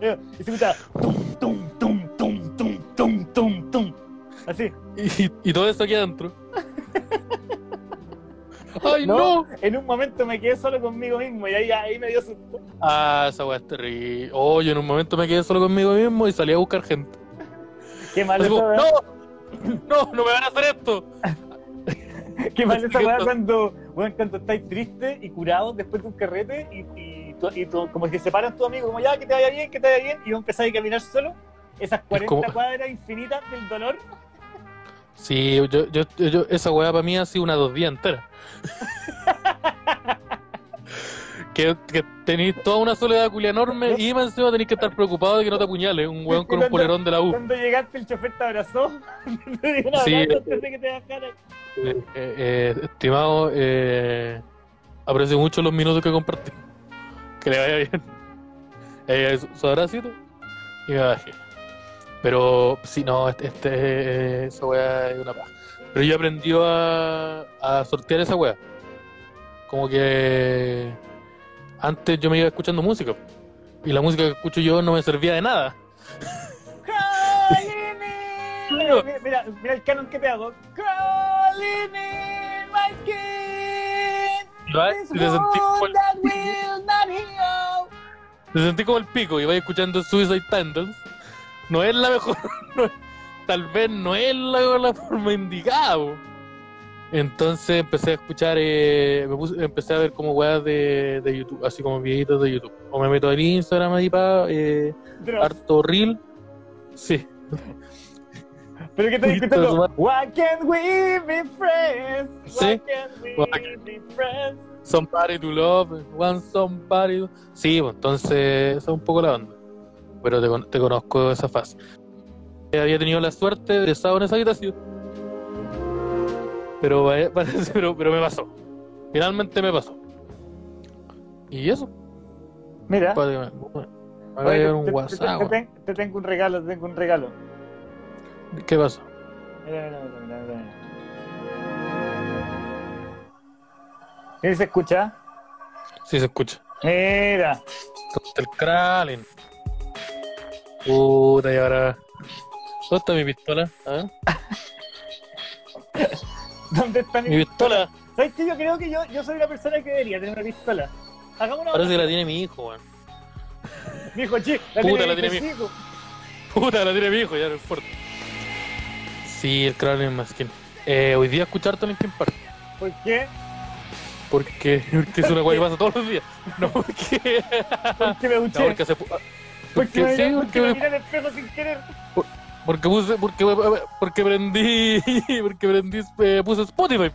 Y se escuchaba tum, tum, tum, tum, tum, tum, tum, tum. Así. y, y todo eso aquí adentro. ¡Ay, No, no! En un momento me quedé solo conmigo mismo y ahí, ahí me dio susto. Ah, esa weá es terrible. Oye, en un momento me quedé solo conmigo mismo y salí a buscar gente. Qué mal Así esa como, weá. ¡No! ¡No! ¡No me van a hacer esto! Qué mal esa weá cuando, bueno, cuando estáis tristes y curados después de un carrete y, y, tú- como que separan tu amigo, como ya, que te vaya bien, que te vaya bien, y vos empezáis a caminar solo. Esas 40 como- cuadras infinitas del dolor. Sí, yo, yo, yo, esa weá para mí ha sido una dos días entera. que, que tenéis toda una soledad culia enorme y más encima tenéis que estar preocupado de que no te apuñale un weón con un polerón de la U. Cuando llegaste, el chofer te abrazó. te dio un Sí. abrazo antes de que te bajara. Eh, eh, estimado, eh, aprecio mucho los minutos que compartí. Que le vaya bien. Eh, su, su abracito y me bajé. Pero si no, este, este, eh, esa weá es una paja. Pero yo aprendí a, a sortear esa weá. Como que antes yo me iba escuchando música. Y la música que escucho yo no me servía de nada. In- Mira, mira, mira, mira el canon que te hago. Crawling in my skin. Te sentí como el, te sentí como pico y vais escuchando Suicide Tendons. No es la mejor. no es- tal vez no es la, la forma indicada. Entonces empecé a escuchar, eh, me puse- empecé a ver como weas de, de YouTube, así como videitos de YouTube. O me meto en Instagram ahí para eh, harto reel. Sí, Pero que Poquito escuchando. Why can't we be friends? Why Sí. can't we Why- be friends? Somebody to love, want somebody to... Sí, pues, entonces esa es un poco la onda. Pero te, te conozco esa fase. Eh, Había tenido la suerte de estar en esa habitación. Pero, eh, parece- pero, pero me pasó. Finalmente me pasó. Y eso. Mira. Me- me oye, te- un te- WhatsApp. te- tengo un regalo, te tengo un regalo. ¿Qué pasó? Mira, mira, mira, mira, mira. Mira, se escucha. Sí, se escucha. Mira. El Kralin. Puta, y ahora. ¿Dónde está mi pistola? A ver. ¿Dónde está mi Mi pistola. ¿Sabes qué? Yo creo que yo, yo soy la persona que debería tener una pistola. Hagamos una Parece que la tiene mi hijo, weón. Mi hijo, chi, la Puta, tiene la tiene mi- hijo. Puta, la tiene mi hijo, ya no importa. Sí, el Kralin Maskin. Eh, hoy día escuchar Linkin Park. ¿Por qué? Porque, porque es una guay que pasa todos los días. No, porque. Porque me No, duché. porque pu- porque Porque me, sí, porque me porque. miré al espejo sin querer. Porque puse, porque, porque prendí, porque prendí, eh, puse Spotify.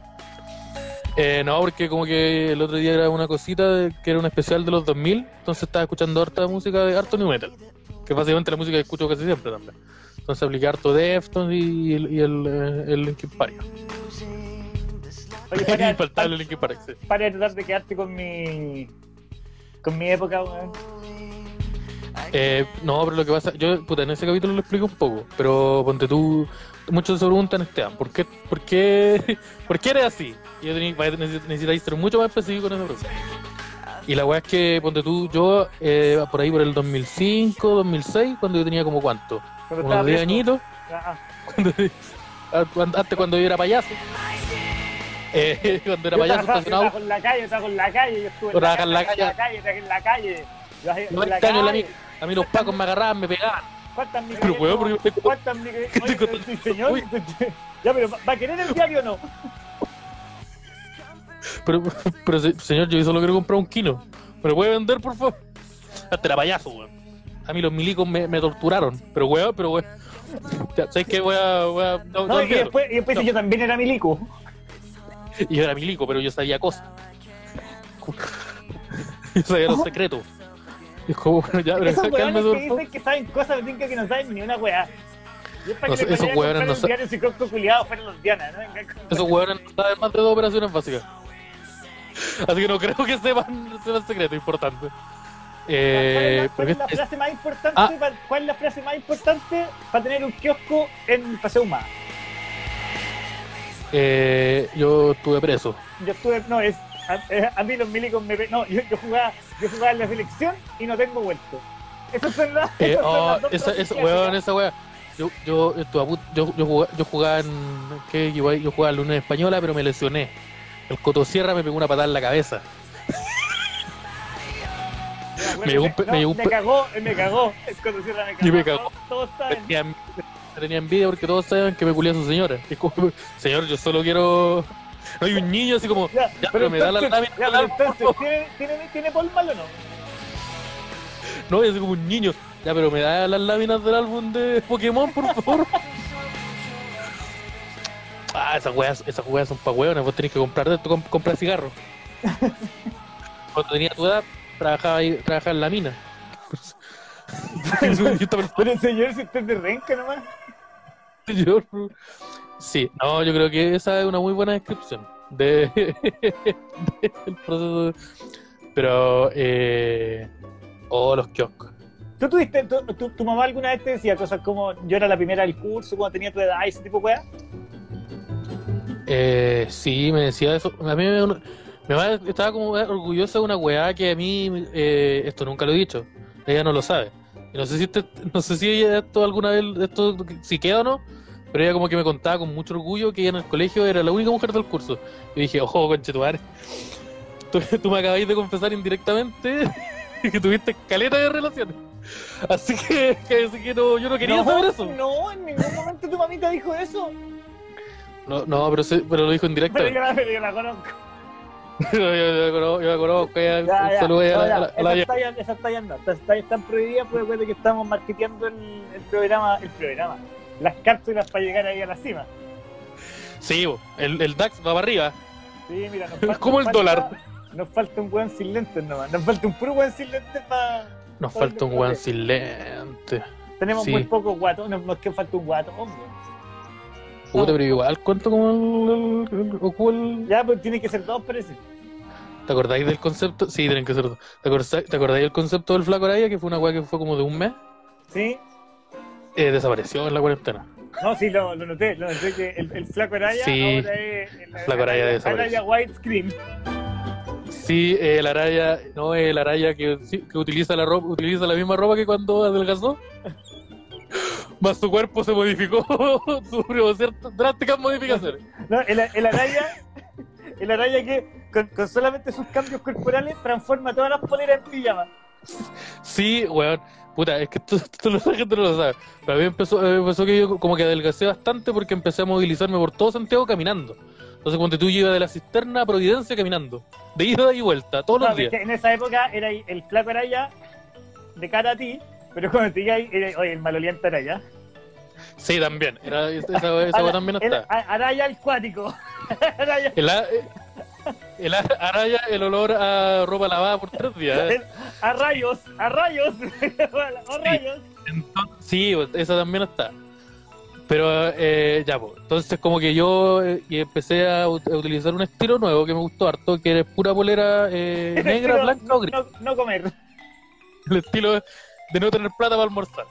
Eh, no, porque como que el otro día era una cosita de- que era un especial de los 2000, entonces estaba escuchando harta música de harto new metal, que básicamente la música que escucho casi siempre también. Entonces apliqué harto Deftones y, el- y el, eh, el Linkin Park. Oye, para, Infaltable Linkin Park, sí. para de tratar de quedarte con mi. con mi época, weón. Eh, no, pero lo que pasa, yo puta, en ese capítulo lo explico un poco, pero ponte tú, muchos se preguntan, Esteban, ¿por qué, por qué, por qué eres así? Y yo necesitáis ser mucho más específico en esa pregunta. Y la weá es que, ponte tú, yo, eh, por ahí por el 2005, 2006, cuando yo tenía como cuánto, Cuando unos estaba 10 preso. añitos, Ah, cuando, ah, cuando- antes cuando yo era payaso, eh, cuando era yo payaso yo estacionado, trabajo en la calle, trabajo en la calle, yo estuve en la trabajé calle. trabajé en la calle. Yo en la 90 años la calle. A mí los pacos me agarraban, me pegaban. ¿Cuántas Pero, weón, porque estoy- ¿Cuántas Oye, señor. Ya, pero ¿va a querer el diario o no? Pero, pero se- señor, yo solo quiero comprar un kilo. ¿Me lo puede vender, por favor? Hasta era payaso, weón. A mí los milicos me, me torturaron. Pero, weón, pero, weón. ¿Sabes qué? Voy a. Voy a no, no No, y después, y después No. yo también era milico. Y yo era milico, pero yo sabía cosas. Yo sabía los secretos. Como, bueno, ya, pero Esos por que dicen que saben cosas, me que no saben ni una weá. Y es para No que esos comprar no un sa- diario psicótico culiado fueron los Diana, ¿no? Vengan con- Esos weones no saben más de dos operaciones básicas. Así que no creo que sepan, sepan secreto importante. Eh, ¿Cuál es la, cuál es la es- frase más importante? Ah. pa- ¿Cuál es la frase más importante para tener un kiosco en Paseo Humada? eh, yo estuve preso. Yo estuve, no, es, a, eh, a mí los milicos me, no, yo, yo jugaba, yo jugaba en la selección y no tengo vuelto. Esas son las, Eh, esas son oh, las dos esa, esa, weón, esa weá. Yo, yo, yo, yo, jugaba, yo jugaba en. ¿qué? Yo, yo jugaba en la Unión Española, pero me lesioné. El Cotosierra me pegó una patada en la cabeza. Me pe- no, me un me cagó, eh, me cagó. Es cuando cierra me cagó. Y me cagó. Todos, todos saben. Tenía, envidia porque todos saben que me culé a su señora. Es como, señor, yo solo quiero. Hay un niño así como. Ya, Ya, pero me da la entonces- lámina ya, pero entonces, ¿tiene, tiene, ¿tiene o no? No, es como un niño. Ya, pero me da las láminas del álbum de Pokémon, por favor. Ah, esas weas, esas weas son pa' weones, vos tenés que comprar de esto, comp- comprar cigarros. Cuando tenía tu edad, trabajaba ahí, trabajaba en la mina. Pero señor, si usted es de renca nomás. yo- Sí, no, yo creo que esa es una muy buena descripción de, del proceso. Pero, eh, oh, los kioscos. ¿Tú tuviste, tu, tu, tu mamá alguna vez te decía cosas como yo era la primera del curso cuando tenía tu edad y ese tipo de weas? Eh, sí, me decía eso. A mí me, mi mamá estaba como orgullosa de una weá que a mí, eh, esto nunca lo he dicho, ella no lo sabe. Y no sé si este- no sé si ella esto alguna vez, esto si queda o no, pero ella como que me contaba con mucho orgullo que ella en el colegio era la única mujer del curso. Y dije, ojo, conche tu madre. Tú, tú me acabáis de confesar indirectamente que tuviste caleta de relaciones. Así que, que- así que no, yo no quería no, saber eso. No, en ningún momento tu mamita dijo eso. No, no pero, se- pero lo dijo Pero indirectamente. yo la, pero yo la conozco. yo, yo, yo conozco, yo la conozco, Ya, ya, saludo ya, a la- a la Esas tallas, no. Esas tallas están prohibidas porque recuerda que estamos marketeando el, el programa, el programa. Las cápsulas para llegar ahí a la cima. Sí, el, el DAX va para arriba. Sí, mira, nos falta, Como el nos falta- dólar. Nos falta un weón sin lentes nomás. Nos falta un puro weón sin lentes para. Nos falta un weón sin lente. Tenemos Sí. muy pocos guatos. Nos, nos que falta un guato, hombre. Puta, pero igual cuento como el, el, el- Ya, pues tiene que ser dos, parece. ¿Te acordáis del concepto? Sí, tienen que ser dos. ¿Te acordáis, ¿Te acordáis del concepto del flaco Araya? Que fue una weá que fue como de un mes. ¿Sí? Eh, desapareció en la cuarentena. No, sí, lo, lo noté. Lo noté que el, el flaco Araya Sí. ahora es. El, Flaco Araya desapareció. Araya widescreen. Sí, el Araya, no, el Araya que, que utiliza la ropa, utiliza la misma ropa que cuando adelgazó. Más su cuerpo se modificó, sufrió ciertas drásticas modificaciones. No, el, el Araya. El Araya que con, con solamente sus cambios corporales transforma todas las poleras en pijama. Sí, weón. Puta, es que esto, esto la gente no lo sabe. Pero a mí empezó, eh, empezó que yo como que adelgacé bastante porque empecé a movilizarme por todo Santiago caminando. Entonces cuando tú ibas de la cisterna a Providencia caminando. De ida y vuelta, todos No, los días. que en esa época era el flaco Araya de cara a ti, pero cuando te era, oye, el maloliente Araya. Sí, también. Era, esa esa, esa también El está. a- araya. Araya- El, a- el a- araya, el olor a ropa lavada por tres días. ¿eh? a rayos, a rayos, a rayos. Entonces, sí, pues, esa también está. Pero eh, ya, pues. Entonces, como que yo eh, empecé a, ut- a utilizar un estilo nuevo que me gustó harto, que es pura polera eh, negra, blanca no, o gris. no, no comer. El estilo de no tener plata para almorzar.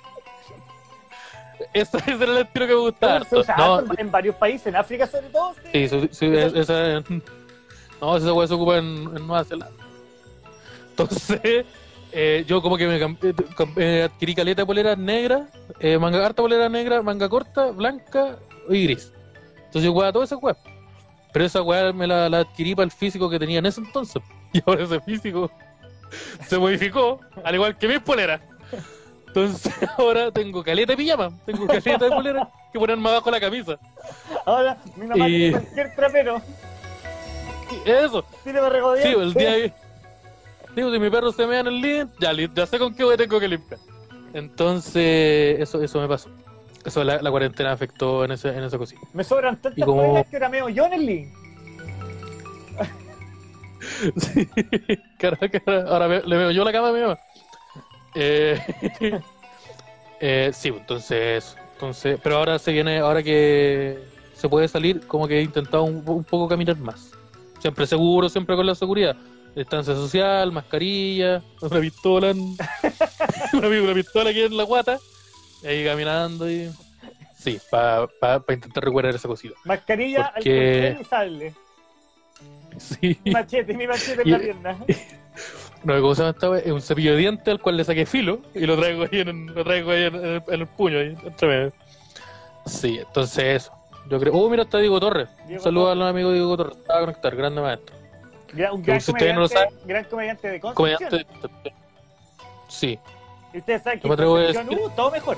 Ese, era el estilo que me gustaba Se usa No, en varios países, en África sobre todo. sí. sí, su- su- es- esa, no, esa weá se ocupa en, en Nueva Zelanda. Entonces, eh, yo como que me cambié- com- eh, adquirí caleta de polera negra, eh, manga harta polera negra, manga corta, blanca y gris. Entonces yo jugaba todo ese weá. Pero esa weá me la, la adquirí para el físico que tenía en ese entonces. Y ahora ese físico se modificó, al igual que mis poleras. Entonces ahora tengo caleta de pijama, tengo caleta de polera que ponerme abajo la camisa. Ahora, mi mamá Y- tiene cualquier trapero. Eso, Tiene. Sí, el día que. Digo, si mi perro se mea en el living, ya, sé con qué voy tengo que limpiar. Entonces, eso, eso me pasó. Eso la, la cuarentena afectó en, ese, en esa cosita. Me sobran tantas como- poleras que ahora meo yo en el. Sí, cara, cara, ahora le veo yo la cama a mi mamá. Eh, eh, sí, entonces, entonces, pero ahora se viene, ahora que se puede salir, como que he intentado un, un poco caminar más. Siempre seguro, siempre con la seguridad. Distancia social, mascarilla, una pistola, en- una, pi- una pistola aquí en la guata, y ahí caminando y... Sí, para intentar recuperar esa cosita. Mascarilla, Porque- alcohol y sable. Sí. Machete, mi machete en Y- la pierna. No, ¿cómo se llama esta? Es un cepillo de dientes al cual le saqué filo y lo traigo ahí en, lo traigo ahí en, en el, en el puño, ahí, entre medio. Sí, entonces eso. Yo creo. Oh, mira, está Diego Torres. Diego Un saludo Torres. al amigo Diego Torres. Estaba a conectar, grande maestro. Un gran si ustedes no lo comediante, gran comediante de Concepción. Comediante. Sí, Y ustedes saben que me atrevo a decir- uh, todo mejor.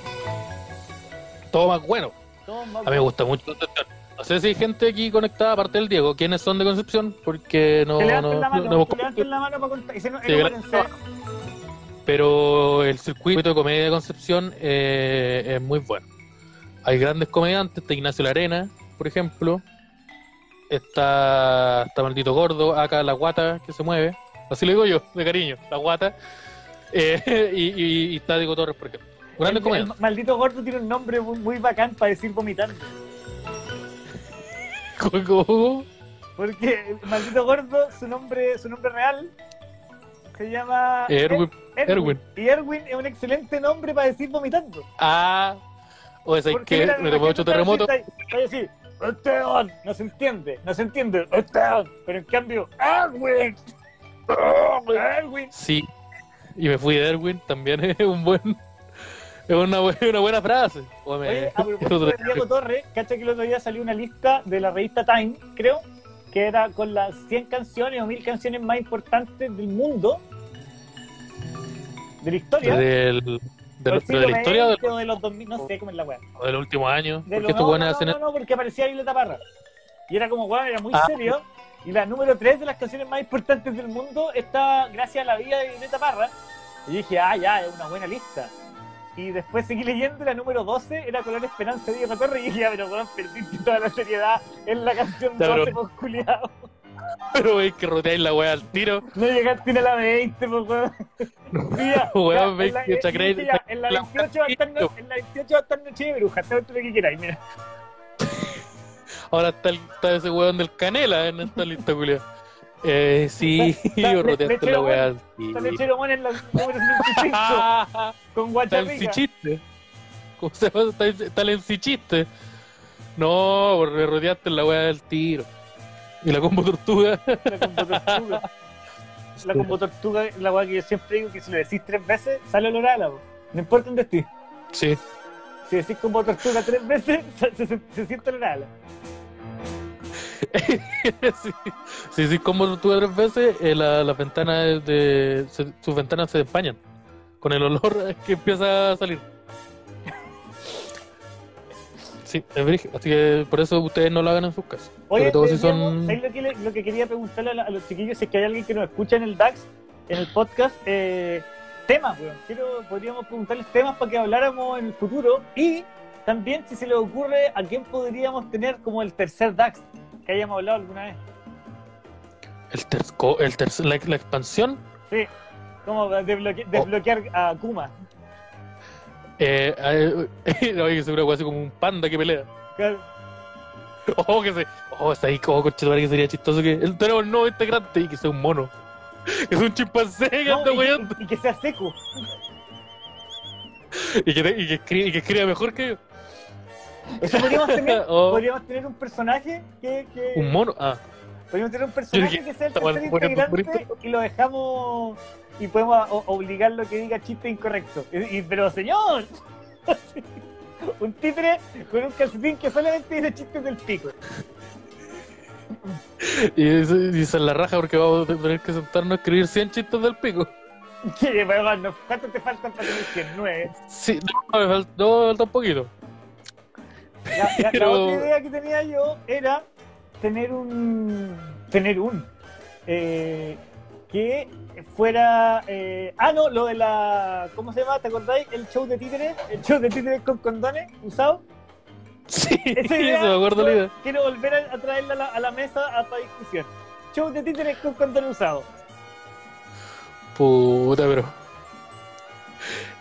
todo más bueno. Todo más A mí me gusta mucho Concepción. No sé si hay gente aquí conectada, aparte del Diego. ¿Quiénes son de Concepción? Porque no. Que levanten no, la mano, no hemos que levanten la mano para contar. Y se Sí, pero el circuito de comedia de Concepción eh, es muy bueno. Hay grandes comediantes, está Ignacio Larena, por ejemplo, está, está Maldito Gordo, acá La Guata, que se mueve, así lo digo yo, de cariño, La Guata, eh, y, y- y está Diego Torres, por ejemplo. Grandes El, comediantes. el maldito gordo tiene un nombre muy, muy bacán para decir vomitando. ¿Cómo? Porque el maldito gordo, su nombre, su nombre real se llama Erwin. Er- Erwin. Y Erwin es un excelente nombre para decir vomitando. Ah, o Porque que me tomó ocho terremotos. decir, Voy a decir, Esteban, no se entiende, no se entiende, Esteban. Pero en cambio, Erwin, Erwin. Sí, y me fui de Erwin, también es un buen. Es una, bu- una buena frase. Oye, a propósito de Diego Torres, cacha que el otro día salió una lista de la revista Time, creo, que era con las 100 canciones o 1000 canciones más importantes del mundo, de la historia. del de, lo- siglo de la historia o XX o de los 2000, no sé cómo es la weá. de, del último año. De Porque lo- no, no, hacen no, no, porque aparecía Violeta Parra. Y era como, weón, era muy Ah. serio. Y la número 3 de las canciones más importantes del mundo está gracias a la vida de Violeta Parra. Y dije, ah, ya, es una buena lista. Y después seguí leyendo la número 12 era Color Esperanza de Diego Torres. Y dije, ya, pero weón, perdiste toda la seriedad en la canción Ya, 12, pero- pues culiado. Pero veis que roteáis la wea al tiro. No llegaste ni a la 20, pues weón. Ya, Weón, en la- que eh, Chacrey- dije, ya, En la la- 28 va a estar no- en la 28 va a estar Noche de Bruja, todo lo que queráis, mira. Ahora está, el- está ese weón del canela en esta lista, Julia. Eh, sí, Está- le- roteaste la wea bueno. al Está. Lechero Mon en la número 75 Ah, con Está en Guachapica. chiste. ¿Cómo se llama? Está, está en chiste. No, porque rodeaste la wea del tiro. Y la combo tortuga. La combo tortuga. La combo tortuga, la weá que yo siempre digo que si lo decís tres veces, sale olor a. No importa dónde estés. Sí. Si decís combo tortuga tres veces, se, se- se siente olor a ala. sí. Sí, sí, como tortuga tres veces, eh, la- las ventanas de. se- sus ventanas se empañan. Con el olor que empieza a salir. Sí, es. Así que por eso ustedes no lo hagan en sus casas. Oye, Sobre todo si son. ¿sabes lo que, le- lo que quería preguntarle a, la- a los chiquillos? Si es que hay alguien que nos escucha en el DAX, en el podcast, eh, temas, weón. Quiero, podríamos preguntarles temas para que habláramos en el futuro y también si se le ocurre a quién podríamos tener como el tercer DAX que hayamos hablado alguna vez. El terco, el tercer, la, la expansión. Sí, como desbloque- desbloquear a Kuma. Eh, eh, oye, que seguro que así como un panda que pelea. Claro. Oh, que se. Oh, está ahí, oh, conchetumare, que sería chistoso que. El, tenemos un nuevo integrante y que sea un mono. Que es un chimpancé que No, anda y, weyando. que- y que sea seco. Y que, y que escribe, y que escriba mejor que yo. Eso podríamos tener, Oh. podríamos tener un personaje que, que- Un mono. Ah, podríamos tener un personaje que sea el tercer integrante y lo dejamos y podemos obligarlo a que diga chiste incorrecto. Y, y- pero señor, un títere con un calcetín que solamente dice chistes del pico. y y es la raja porque vamos a tener que sentarnos a escribir 100 chistes del pico. Que, bueno, no, ¿Cuánto te faltan para tener 100? Nueve. Sí, no, me falta, no, me falta un poquito. La, la- la Pero- otra idea que tenía yo era tener un. tener un. eh, que fuera. eh, ah, no, lo de la. ¿Cómo se llama? ¿Te acordáis? El show de títeres. El show de títeres con condones usados. Sí, Esa eso idea, me acuerdo la idea. Quiero volver a, traerla a la, a la mesa a para discusión. Show de títeres con condones usados. Puta, pero.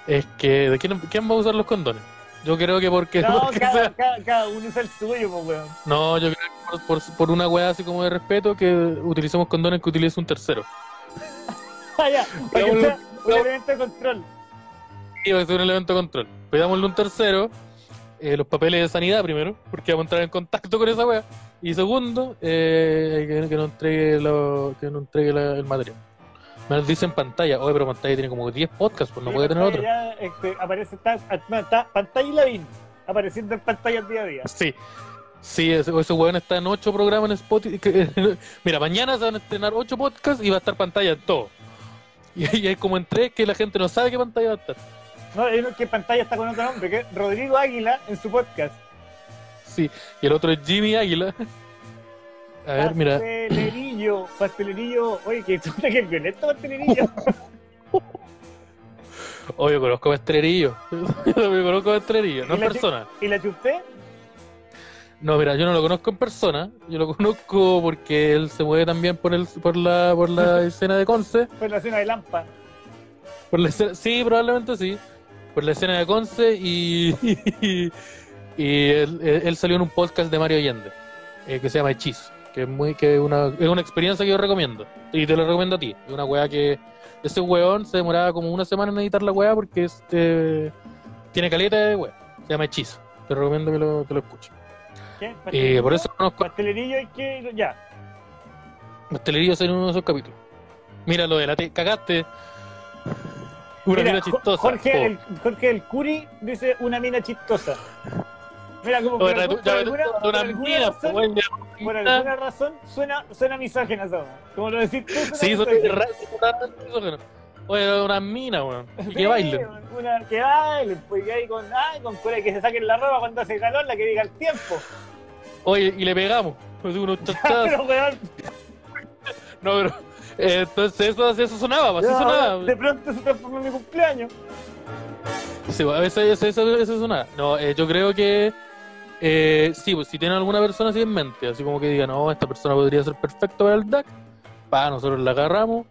Es que, ¿de quién, quién va a usar los condones? Yo creo que porque. No, porque cada, sea- cada, cada uno usa el suyo, pues, weón. no, yo creo que por, por, por una weá así como de respeto que utilicemos condones que utilice un tercero. Ah, ya, para que Veámoslo- sea un elemento de control. Y va a ser un elemento de control. Pidámosle un tercero, eh, los papeles de sanidad primero, porque vamos a entrar en contacto con esa weá. Y segundo, eh, que, que nos entregue, lo, que nos entregue la- el material. Me lo dice en pantalla. Oye, pero pantalla tiene como 10 podcasts, pues no Sí, puede tener otro. Ya, este, aparece, está, está pantalla y Lavín apareciendo en pantalla día a día. Sí. Sí, ese, ese weón está en 8 programas en Spotify. que- mira, mañana se van a estrenar 8 podcasts y va a estar pantalla en todo. Y, y hay como en tres que la gente no sabe qué pantalla va a estar. No, hay uno que pantalla está con otro nombre, que es Rodrigo Águila en su podcast. Sí, y el otro es Jimmy Águila. A ver, mira. Pastelerillo, pastelerillo. Oye, que puta que violento pastelerillo. Oye, conozco a Estrerillo. Yo conozco a Estrerillo, no ¿Y en persona. ¿Y la chupé? No, mira, yo no lo conozco en persona. Yo lo conozco porque él se mueve también por el por la por la escena de Conce. Fue la cena de Lampa. Por la escena- sí, probablemente sí. Por la escena de Conce y. y él, él salió en un podcast de Mario Allende eh, que se llama Hechizo. Que es muy que es una, es una experiencia que yo recomiendo. Y te lo recomiendo a ti. Es una weá que. Ese weón se demoraba como una semana en editar la weá porque este, tiene caleta de weá. Se llama Hechizo. Te recomiendo que lo, que lo escuches. ¿Qué? Eh, por eso conozco Pastelerillo y que. Ya. Pastelerillo en uno de esos capítulos. Mira lo de la te cagaste. Una Mira, mina chistosa. Jorge, Oh. el, Jorge el Curi dice una mina chistosa. Mira, como por, algún- por alguna, por una alguna mina, razón, pues, por alguna razón suena, suena misógena esa. Como lo decís tú, suena Sí, son misógena. Oye, una mina, weón. Y Sí, que bailen. Una, que bailen, pues que ahí con, ay, con que se saquen la ropa cuando hace calor, la que diga el tiempo. Oye, y le pegamos. Pues. Pero, weón, No, pero. eh, entonces eso, eso sonaba, así sonaba. de pronto se transformó en mi cumpleaños. Sí, a veces eso, eso, eso sonaba. No, eh, yo creo que. Eh, sí, pues si tienen alguna persona así en mente, así como que digan, no, esta persona podría ser perfecto para el DAC, pa, nosotros la agarramos,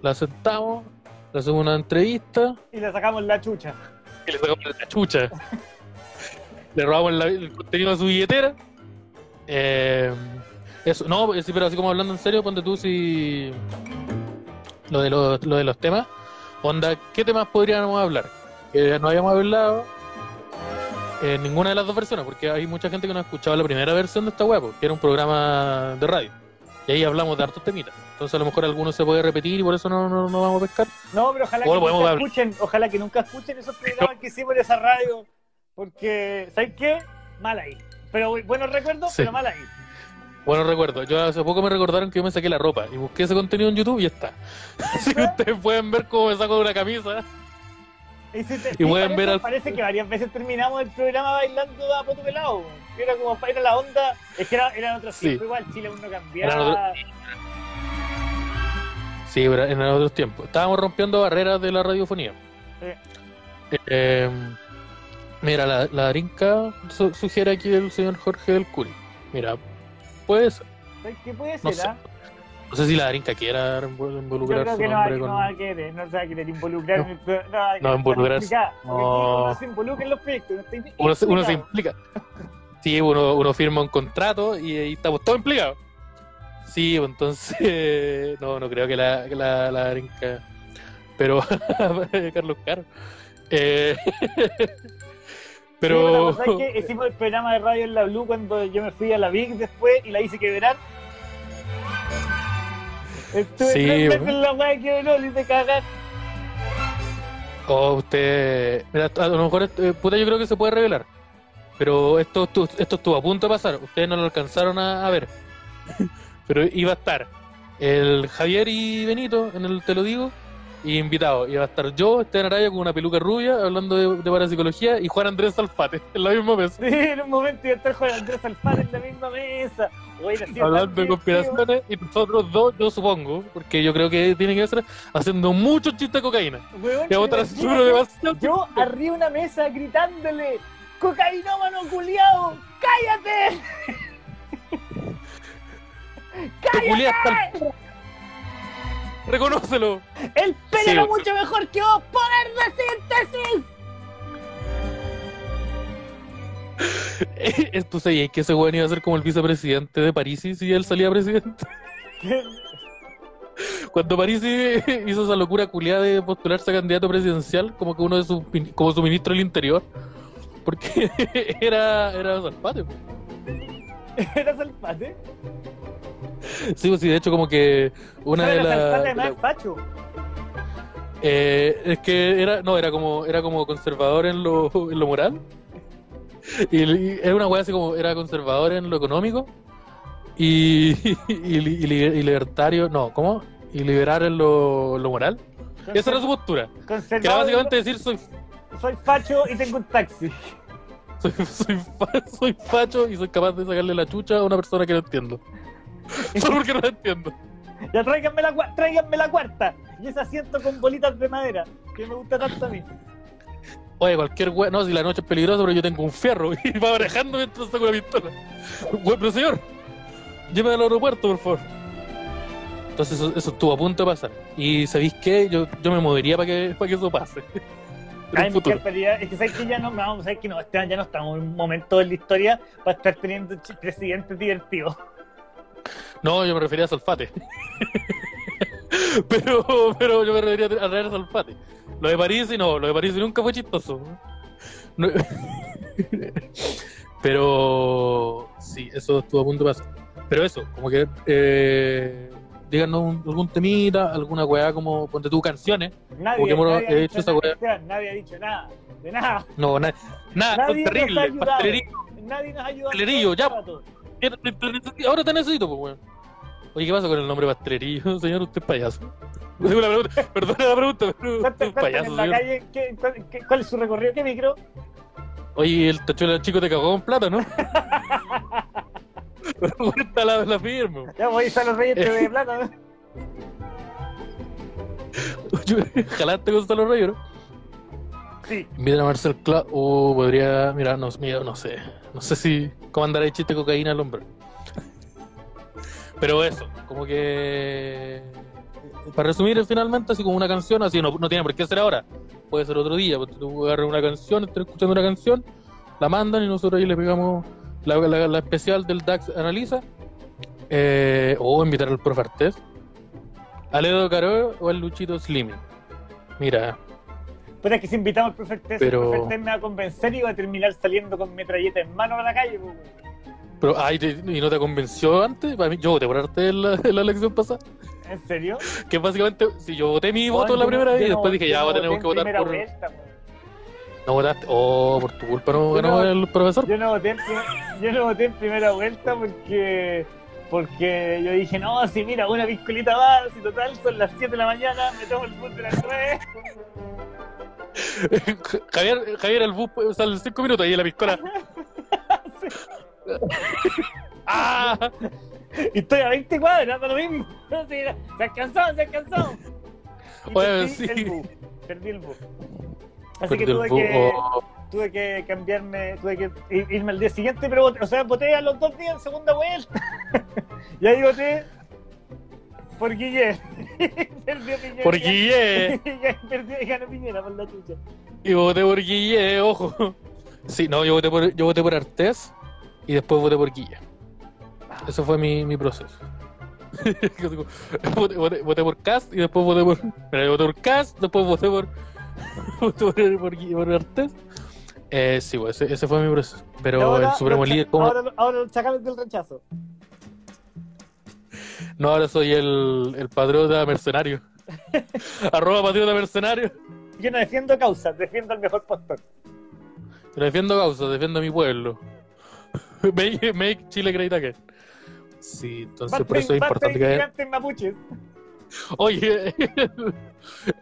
la sentamos, le hacemos una entrevista Y le sacamos la chucha. y le sacamos la chucha. le robamos la- el contenido de su billetera. Eh, eso, no, sí, pero así como hablando en serio, ponte tú si. Lo de los, lo de los temas. Onda, ¿qué temas podríamos hablar? Que no habíamos hablado en ninguna de las dos versiones, porque hay mucha gente que no ha escuchado la primera versión de esta web, que era un programa de radio. Y ahí hablamos de hartos temitas. Entonces a lo mejor alguno se puede repetir y por eso no, no, no vamos a pescar. No, pero ojalá O que nunca hablar. escuchen, ojalá que nunca escuchen esos programas que hicimos en esa radio. Porque, ¿sabes qué? Mal ahí. Pero buenos recuerdos, Sí. pero mal ahí. Bueno, recuerdo, yo hace poco me recordaron que yo me saqué la ropa y busqué ese contenido en YouTube y ya está. Que ustedes pueden ver cómo me saco de una camisa. Y, pueden parece, ver al- parece que varias veces terminamos el programa bailando a poto pelado. Era como era la onda. Es que era, eran otros Sí. tiempos igual, Chile aún no cambiaba. Sí, pero en otros tiempos. Estábamos rompiendo barreras de la radiofonía. Sí. Eh, Mira, la, la Darinka su- sugiere aquí el señor Jorge del Curi. Mira, puede ser. ¿Sabes qué puede No ser? sé. No sé si la Darinka quiera invol- Yo involucrar creo su que no va, nombre no con. querer, no se va a querer involucrar. No. no, No, involucrarse. No. Uno se involucra en los proyectos. No está Uno se, uno se implica. Sí, uno, uno firma un contrato y ahí estamos todos implicados. Sí, pues, entonces. No, no creo que la, que la, la Darinka. Pero. Carlos Caro. Eh, pero. Sí. Hicimos el programa de radio en la Blue cuando yo me fui a la Big después y la hice quebrar. Estuve Sí, tres bueno. en la weá que quebró, le hice cagar. Oh, usted. Mira, a lo mejor, eh, puta, yo creo que se puede revelar. Pero esto, estu- esto estuvo a punto de pasar. Ustedes no lo alcanzaron a, a ver. Pero iba a estar el Javier y Benito en el Te lo digo. Y invitado. Iba a estar yo, Esteban Araya, con una peluca rubia, hablando de, de parapsicología. Y Juan Andrés Alfate, en la misma mesa. Sí, en un momento iba a estar Juan Andrés Alfaro en la misma mesa. Hablando de conspiraciones. Y nosotros dos, yo supongo, porque yo creo que tiene que ser haciendo muchos chistes de cocaína. Weón, Y a seguro demasiado. Yo arriba una mesa gritándole ¡Cocainómano culiao! ¡Cállate! Te culé hasta el- Reconócelo. ¡El era weón. mucho mejor que vos! ¡Poder de síntesis! ¿Tú sabías que ese weón iba a ser como el vicepresidente de Parisi si él salía presidente? Cuando Parisi hizo esa locura culiada de postularse a candidato presidencial, como que uno de sus como su ministro del interior, porque era, era Zapate. ¿Era Salpate? Sí, pues sí, de hecho como que una de las... La- es facho. Eh, es que era, no, era como, era como conservador en lo, en lo moral. Y, y era una weá así como, era conservador en lo económico. Y, y, li- y li- y libertario, no, ¿cómo? Y liberal en lo, lo moral. Esa era su postura. Que era básicamente decir, soy, Soy facho y tengo un taxi. soy, soy, fa- soy facho y soy capaz de sacarle la chucha a una persona que no entiendo. Solo porque no la entiendo. Ya tráiganme la, tráiganme la cuarta. Y ese asiento con bolitas de madera, que me gusta tanto a mí. Oye, cualquier weá, no, si la noche es peligrosa, pero yo tengo un fierro y va manejando mientras saco una pistola. Güey, pero señor, llévame al aeropuerto, por favor. Entonces eso, eso estuvo a punto de pasar. Y ¿sabéis qué? Yo, yo me movería para que, para que eso pase. Ay, me encantaría- es que sabes que ya no, sabes que no, Esteban, ya no estamos en un momento en la historia para estar teniendo presidentes divertidos. No, yo me refería a Salfate. pero, pero yo me refería a traer a Salfate. Lo de París y no, lo de París nunca fue chistoso. No- pero sí, eso estuvo a punto de pasar. Pero eso, como que eh, díganos un- algún temita, alguna weá como ponte tú canciones. Nadie, hemos nadie, hecho esa weá. Nadie ha dicho nada, de nada. No, na- nada, Nadie son nos ha terribles. Pastelería. Nadie nos ha ayudado. Pastelerillo, ya. Ahora te necesito, pues, weón. Oye, ¿qué pasa con el nombre pastelerillo, señor? Usted es payaso. Tengo la pregunta, perdona la pregunta, pero usted es payaso, en la señor. calle, ¿qué- cuál, cuál es su recorrido? ¿Qué micro? Oye, el tachuelo chico te cagó con plata, ¿no? Pero cuenta la, la firma. Ya voy a ir a los reyes de plata. Jalaste con Salo Rayo, ¿no? Sí. Invitan a Marcel Cla... O podría... Mira, no, mira, no sé. No sé si... ¿Cómo andará el chiste de cocaína al hombre? Pero eso, como que... Para resumir, finalmente, así como una canción, así no, no tiene por qué ser ahora. Puede ser otro día, porque tú agarras una canción, estás escuchando una canción, la mandan y nosotros ahí le pegamos la, la- la especial del DAX Analiza. Eh, o invitar al profe Artés. Al Edo Caro o al Luchito Slimming. Mira, Pero es que si invitamos al profe Tess, Pero- el profe Tess me va a convencer y va a terminar saliendo con metralleta en mano a la calle. pues. Pero, ay, ¿y no te convenció antes? Para mí, yo voté por arte en la, en la elección pasada. ¿En serio? Que básicamente, si yo voté mi voto Weón, la primera no- vez y después dije, ya, no tenemos que en votar primera por. vuelta, weón. No votaste. Oh, por tu culpa no ganó no- el profesor. Yo no voté en, yo no voté en primera vuelta porque porque yo dije, no, si mira, una piscolita más, si total son las 7 de la mañana, me tomo el bus de las 9. Javier, Javier, el bus sale en 5 minutos y en la piscola. ¡Ah! y estoy a 20 cuadras, da lo mismo. Se alcanzó, se alcanzó. Y Oye, perdí sí. el bus, perdí el bus. Así que tuve que, Oh, tuve que cambiarme, tuve que irme al día siguiente, pero voté, o sea, voté a los dos días en segunda vuelta. y ahí voté por. Perdió Piñera. Por Guille. Y perdió y ganó Piñera por la chucha. Y voté por Guille, ojo. Sí, no, yo voté por, yo voté por Artés y después voté por Guille. Ese fue mi, mi proceso. Voté, voté- voté por Cast y después voté por. Mira, yo voté por Cast, después voté por. por, por, Guille- por Artés. Eh, sí, pues, ese, ese fue mi proceso. Pero ahora el Supremo Líder, ¿cómo? Ahora, ahora lo sacaron del rechazo. No, ahora soy el, el patriota mercenario. Arroba patriota mercenario. Yo no defiendo causas, defiendo al mejor postor. Pero defiendo causa, defiendo a mi pueblo. make, make Chile great again. Sí, entonces por eso es importante que mapuches. Oye,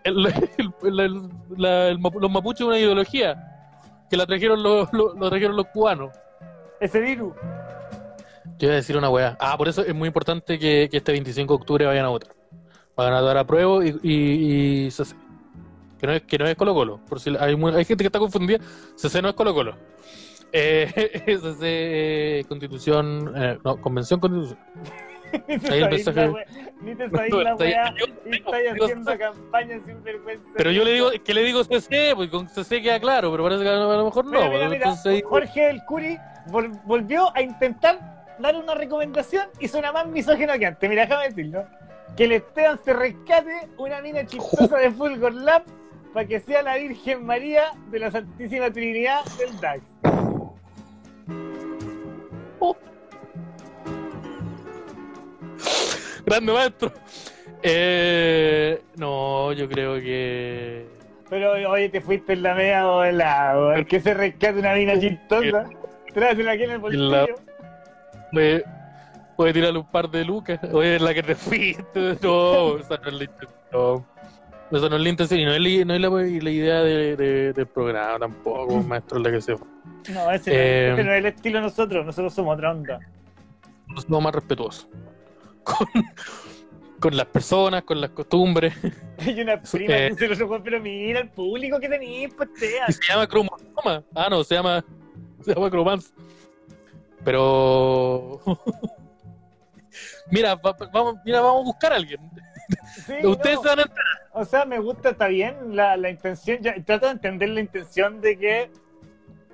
el, el- el- la- el mapu- los mapuches es una ideología que la trajeron los, los, lo trajeron los cubanos. Ese virus. Yo iba a decir una weá. Ah, por eso es muy importante que, que este 25 de octubre vayan a votar. Vayan a dar a prueba y, y, y CC. Que no es, que no es Colo Colo. Por si hay, hay gente que está confundida. CC no es Colo Colo. Eh, CC eh, Constitución. eh, no, Convención Constitución. Ni te sabéis la wea- Ni te sabéis la Y estáis digo- haciendo campaña sin vergüenza. Pero yo le digo, que le digo CC, porque con CC queda claro, pero parece que a lo mejor no. Mira, mira, mira. Entonces, Jorge El Curi vol- volvió a intentar dar una recomendación y suena más misógino que antes. Mira, déjame decirlo. Que el Esteban se rescate una mina chistosa de Fulgor Lab para que sea la Virgen María de la Santísima Trinidad del DAX. Grande maestro. Eh, no, yo creo que. Pero oye, te fuiste en la media volada, weón. Que se rescate una mina chistosa. Trátela aquí en el bolsillo. Puede, puede tirarle un par de lucas. Oye, es la que te fuiste. No, esa no es la intención. Esa no es la intención y no es la, no es la, la idea de- de- del programa tampoco, maestro, la que se fue. No, ese, Eh, no, ese no es el estilo de nosotros. Nosotros somos otra onda. Nosotros somos más respetuosos. Con, con las personas, con las costumbres. Hay una prima Eh. que se lo sacó, pero mira el público que tenéis, pues. Y se llama cromosoma. Ah, no, se llama. Se llama cromance. Pero. mira, va- vamos, mira, vamos a buscar a alguien. Sí, Ustedes no. van a enterar. O sea, me gusta, está bien la, la intención. Ya, trato de entender la intención de que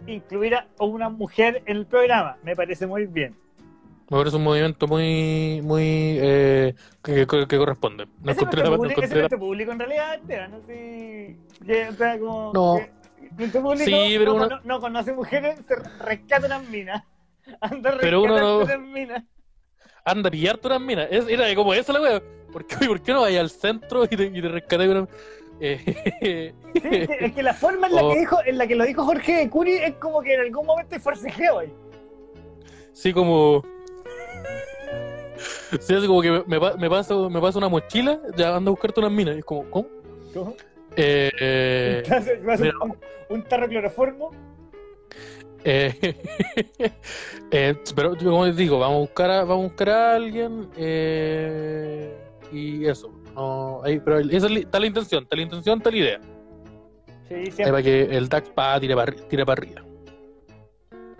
incluir a una mujer en el programa. Me parece muy bien. Me parece un movimiento muy. muy. Eh, que, que- que corresponde. No es encontré nuestro, la- no público, es encontré la- público en realidad. No sé. que, o sea, como. No. nuestro público Sí, pero no, uno- no conoce mujeres, se rescata unas minas. Anda Pero uno no- unas minas. Anda a pillarte unas minas. Es- era como esa la wea. ¿Por qué, ¿Por qué no vayas al centro y te, y te rescatas una. Eh, Sí, es que, la forma en la, Oh. que dijo, en la que lo dijo Jorge de Curi es como que en algún momento forcejeo ahí. Sí, como. Sí, así como que me, me, pa- me pasa una mochila, ya anda a buscarte unas minas. Y es como, ¿cómo? ¿Cómo? Eh, eh, un, un tarro cloroformo. eh, eh, pero yo como les digo, vamos a buscar a, vamos a, buscar a alguien eh, y eso. No, ahí, pero esa es la intención, está la intención, la idea. Sí, Ahí para que el DAX pa, tire para tire para arriba.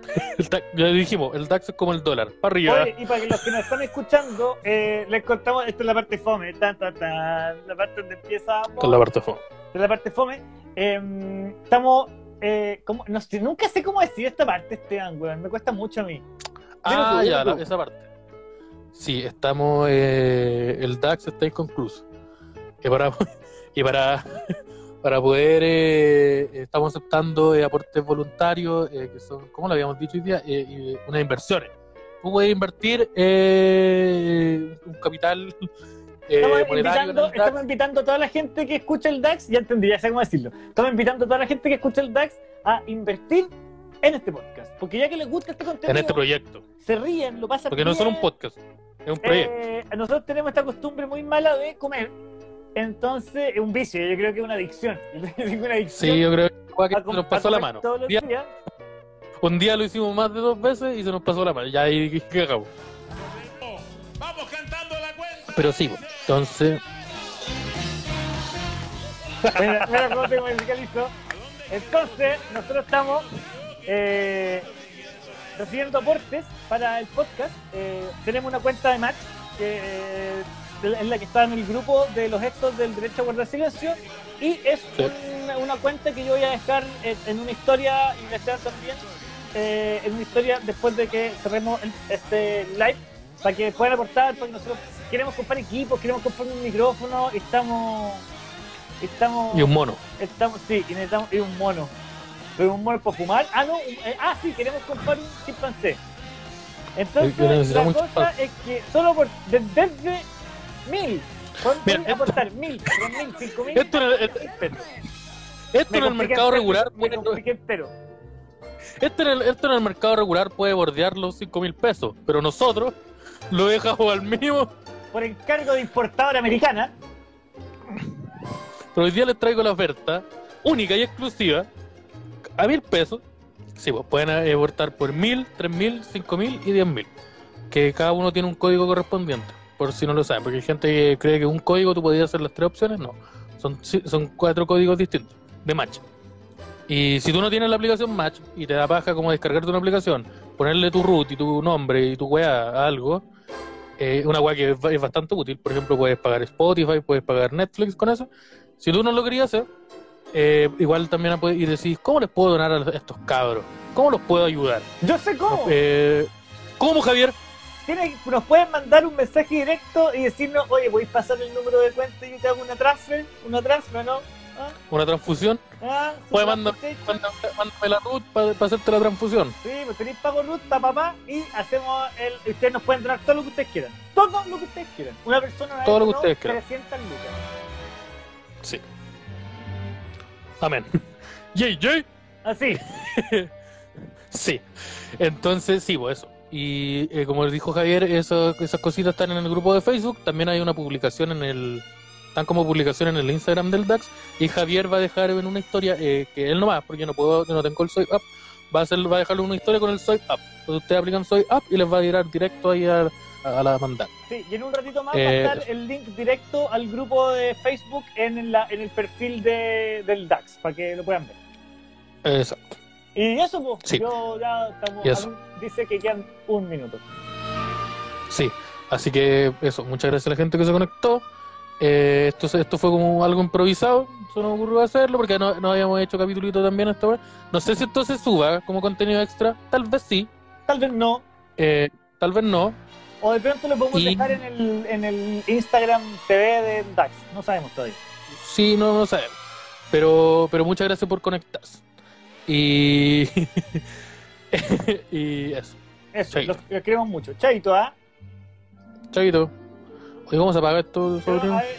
El DAX, ya dijimos, el DAX es como el dólar, para arriba. Oye, y para que los que nos están escuchando, eh, les contamos, esta es la parte fome, tan, tan, tan, la parte donde empieza Con la parte de fondo. de la parte fome. Eh, estamos, eh, como, no sé, nunca sé cómo decir esta parte, Esteban, weón, me cuesta mucho a mí. Ah, tú, ya, la- esa parte. Sí, estamos. eh, el DAX está inconcluso. Y para, y para, para poder. eh, estamos aceptando eh, aportes voluntarios, eh, que son, como lo habíamos dicho hoy día, eh, y unas inversiones. Tú puedes invertir eh, un capital eh, Estamos invitando, estamos invitando a toda la gente que escucha el DAX, ya entendí, ya sé cómo decirlo. Estamos invitando a toda la gente que escucha el DAX a invertir en este podcast. Porque ya que les gusta este contenido, en este proyecto. se ríen, lo pasan Porque no es solo un podcast, es un proyecto. Eh, nosotros tenemos esta costumbre muy mala de comer. Entonces, es un vicio, yo creo que es una adicción. Una. Sí, yo creo que, que nos pasó la mano. Todos Un los día, días. un día lo hicimos más de dos veces y se nos pasó la mano. Ya ahí ¿qué hagamos? Vamos cantando la cuenta. Pero sí, pues, entonces. Mira, mira cómo te musicalizó. ¿A dónde Entonces, nosotros estamos eh, recibiendo aportes para el podcast. Eh, tenemos una cuenta de Match que eh, es la que está en el grupo de los gestos del derecho a guardar silencio y es Sí. una, una cuenta que yo voy a dejar en, en una historia y dejar también eh, en una historia después de que cerremos el- este live para que puedan aportar porque nosotros queremos comprar equipos, queremos comprar un micrófono y estamos estamos Y un mono. Estamos, sí, y necesitamos y un mono. Pero un mono para fumar. Ah, no, eh, ah, sí, queremos comprar un chimpancé. Entonces, la cosa es que solo por, de- desde mil, pueden Mira, aportar mil, tres mil, cinco mil. Esto en el-. Esto en el mercado regular esto en el, esto en el mercado regular puede bordear los 5 mil pesos, pero nosotros lo dejamos al mínimo. Por encargo de importadora americana, Pero hoy día les traigo la oferta única y exclusiva a mil pesos. Sí, pues pueden eh, abortar por mil, tres mil, cinco mil y diez mil. Que cada uno tiene un código correspondiente, por si no lo saben. Porque hay gente que cree que un código tú podías hacer las tres opciones. No, son, son cuatro códigos distintos de match. Y si tú no tienes la aplicación Match y te da paja como descargarte una aplicación, ponerle tu root y tu nombre y tu weá a algo, eh, una weá que es, es bastante útil. Por ejemplo, puedes pagar Spotify, puedes pagar Netflix con eso. Si tú no lo querías hacer, eh, igual también puedes y decís, ¿cómo les puedo donar a estos cabros? ¿Cómo los puedo ayudar? yo sé cómo. Eh, ¿Cómo, Javier? Nos pueden mandar un mensaje directo y decirnos, oye, a pasar el número de cuenta y yo te hago una transfer, una transfer, ¿no? ¿Ah? ¿Una transfusión? ¿Ah? Transportation. Mándame, la root para hacerte la transfusión. Sí, pues tenéis pago root para papá y hacemos el. Ustedes nos pueden donar todo lo que ustedes quieran. Todo lo que ustedes quieran. Una persona Todo lo que ustedes quieran. 300 lucas. Sí. Amén. Yay, yay. Así. Sí. Entonces, sí, pues eso. Y eh, como dijo Javier, eso- esas cositas están en el grupo de Facebook. También hay una publicación en el. Están como publicación en el Instagram del DAX. Y Javier va a dejar en una historia eh, que él no va, porque yo no puedo, no tengo el Soy Up. Va a, hacer, va a dejarle una historia con el Soy Up. Entonces ustedes aplican Soy Up y les va a tirar directo ahí a, a la mandar. Sí, y en un ratito más Eh, va a estar el link directo al grupo de Facebook en, la, en el perfil de, del DAX, para que lo puedan ver. Exacto. Y eso, pues, Sí. yo ya estamos. Eso. dice que quedan un minuto. Sí, así que eso, muchas gracias a la gente que se conectó. Eh, esto, esto fue como algo improvisado, se nos ocurrió hacerlo porque no, no habíamos hecho capitulito también esta vez. No sé si esto se suba como contenido extra, tal vez sí, Tal vez no. eh, tal vez no. O de pronto lo podemos Y- dejar en el, en el Instagram TV del DAX. No sabemos todavía. Sí, no, no sabemos. Pero, pero muchas gracias por conectarse. Y, y eso, Eso, Chaito. lo, lo queremos mucho. Chaito, ¿ah? chavito. Oye, ¿cómo se apaga esto, Pero, sobrino? a ver,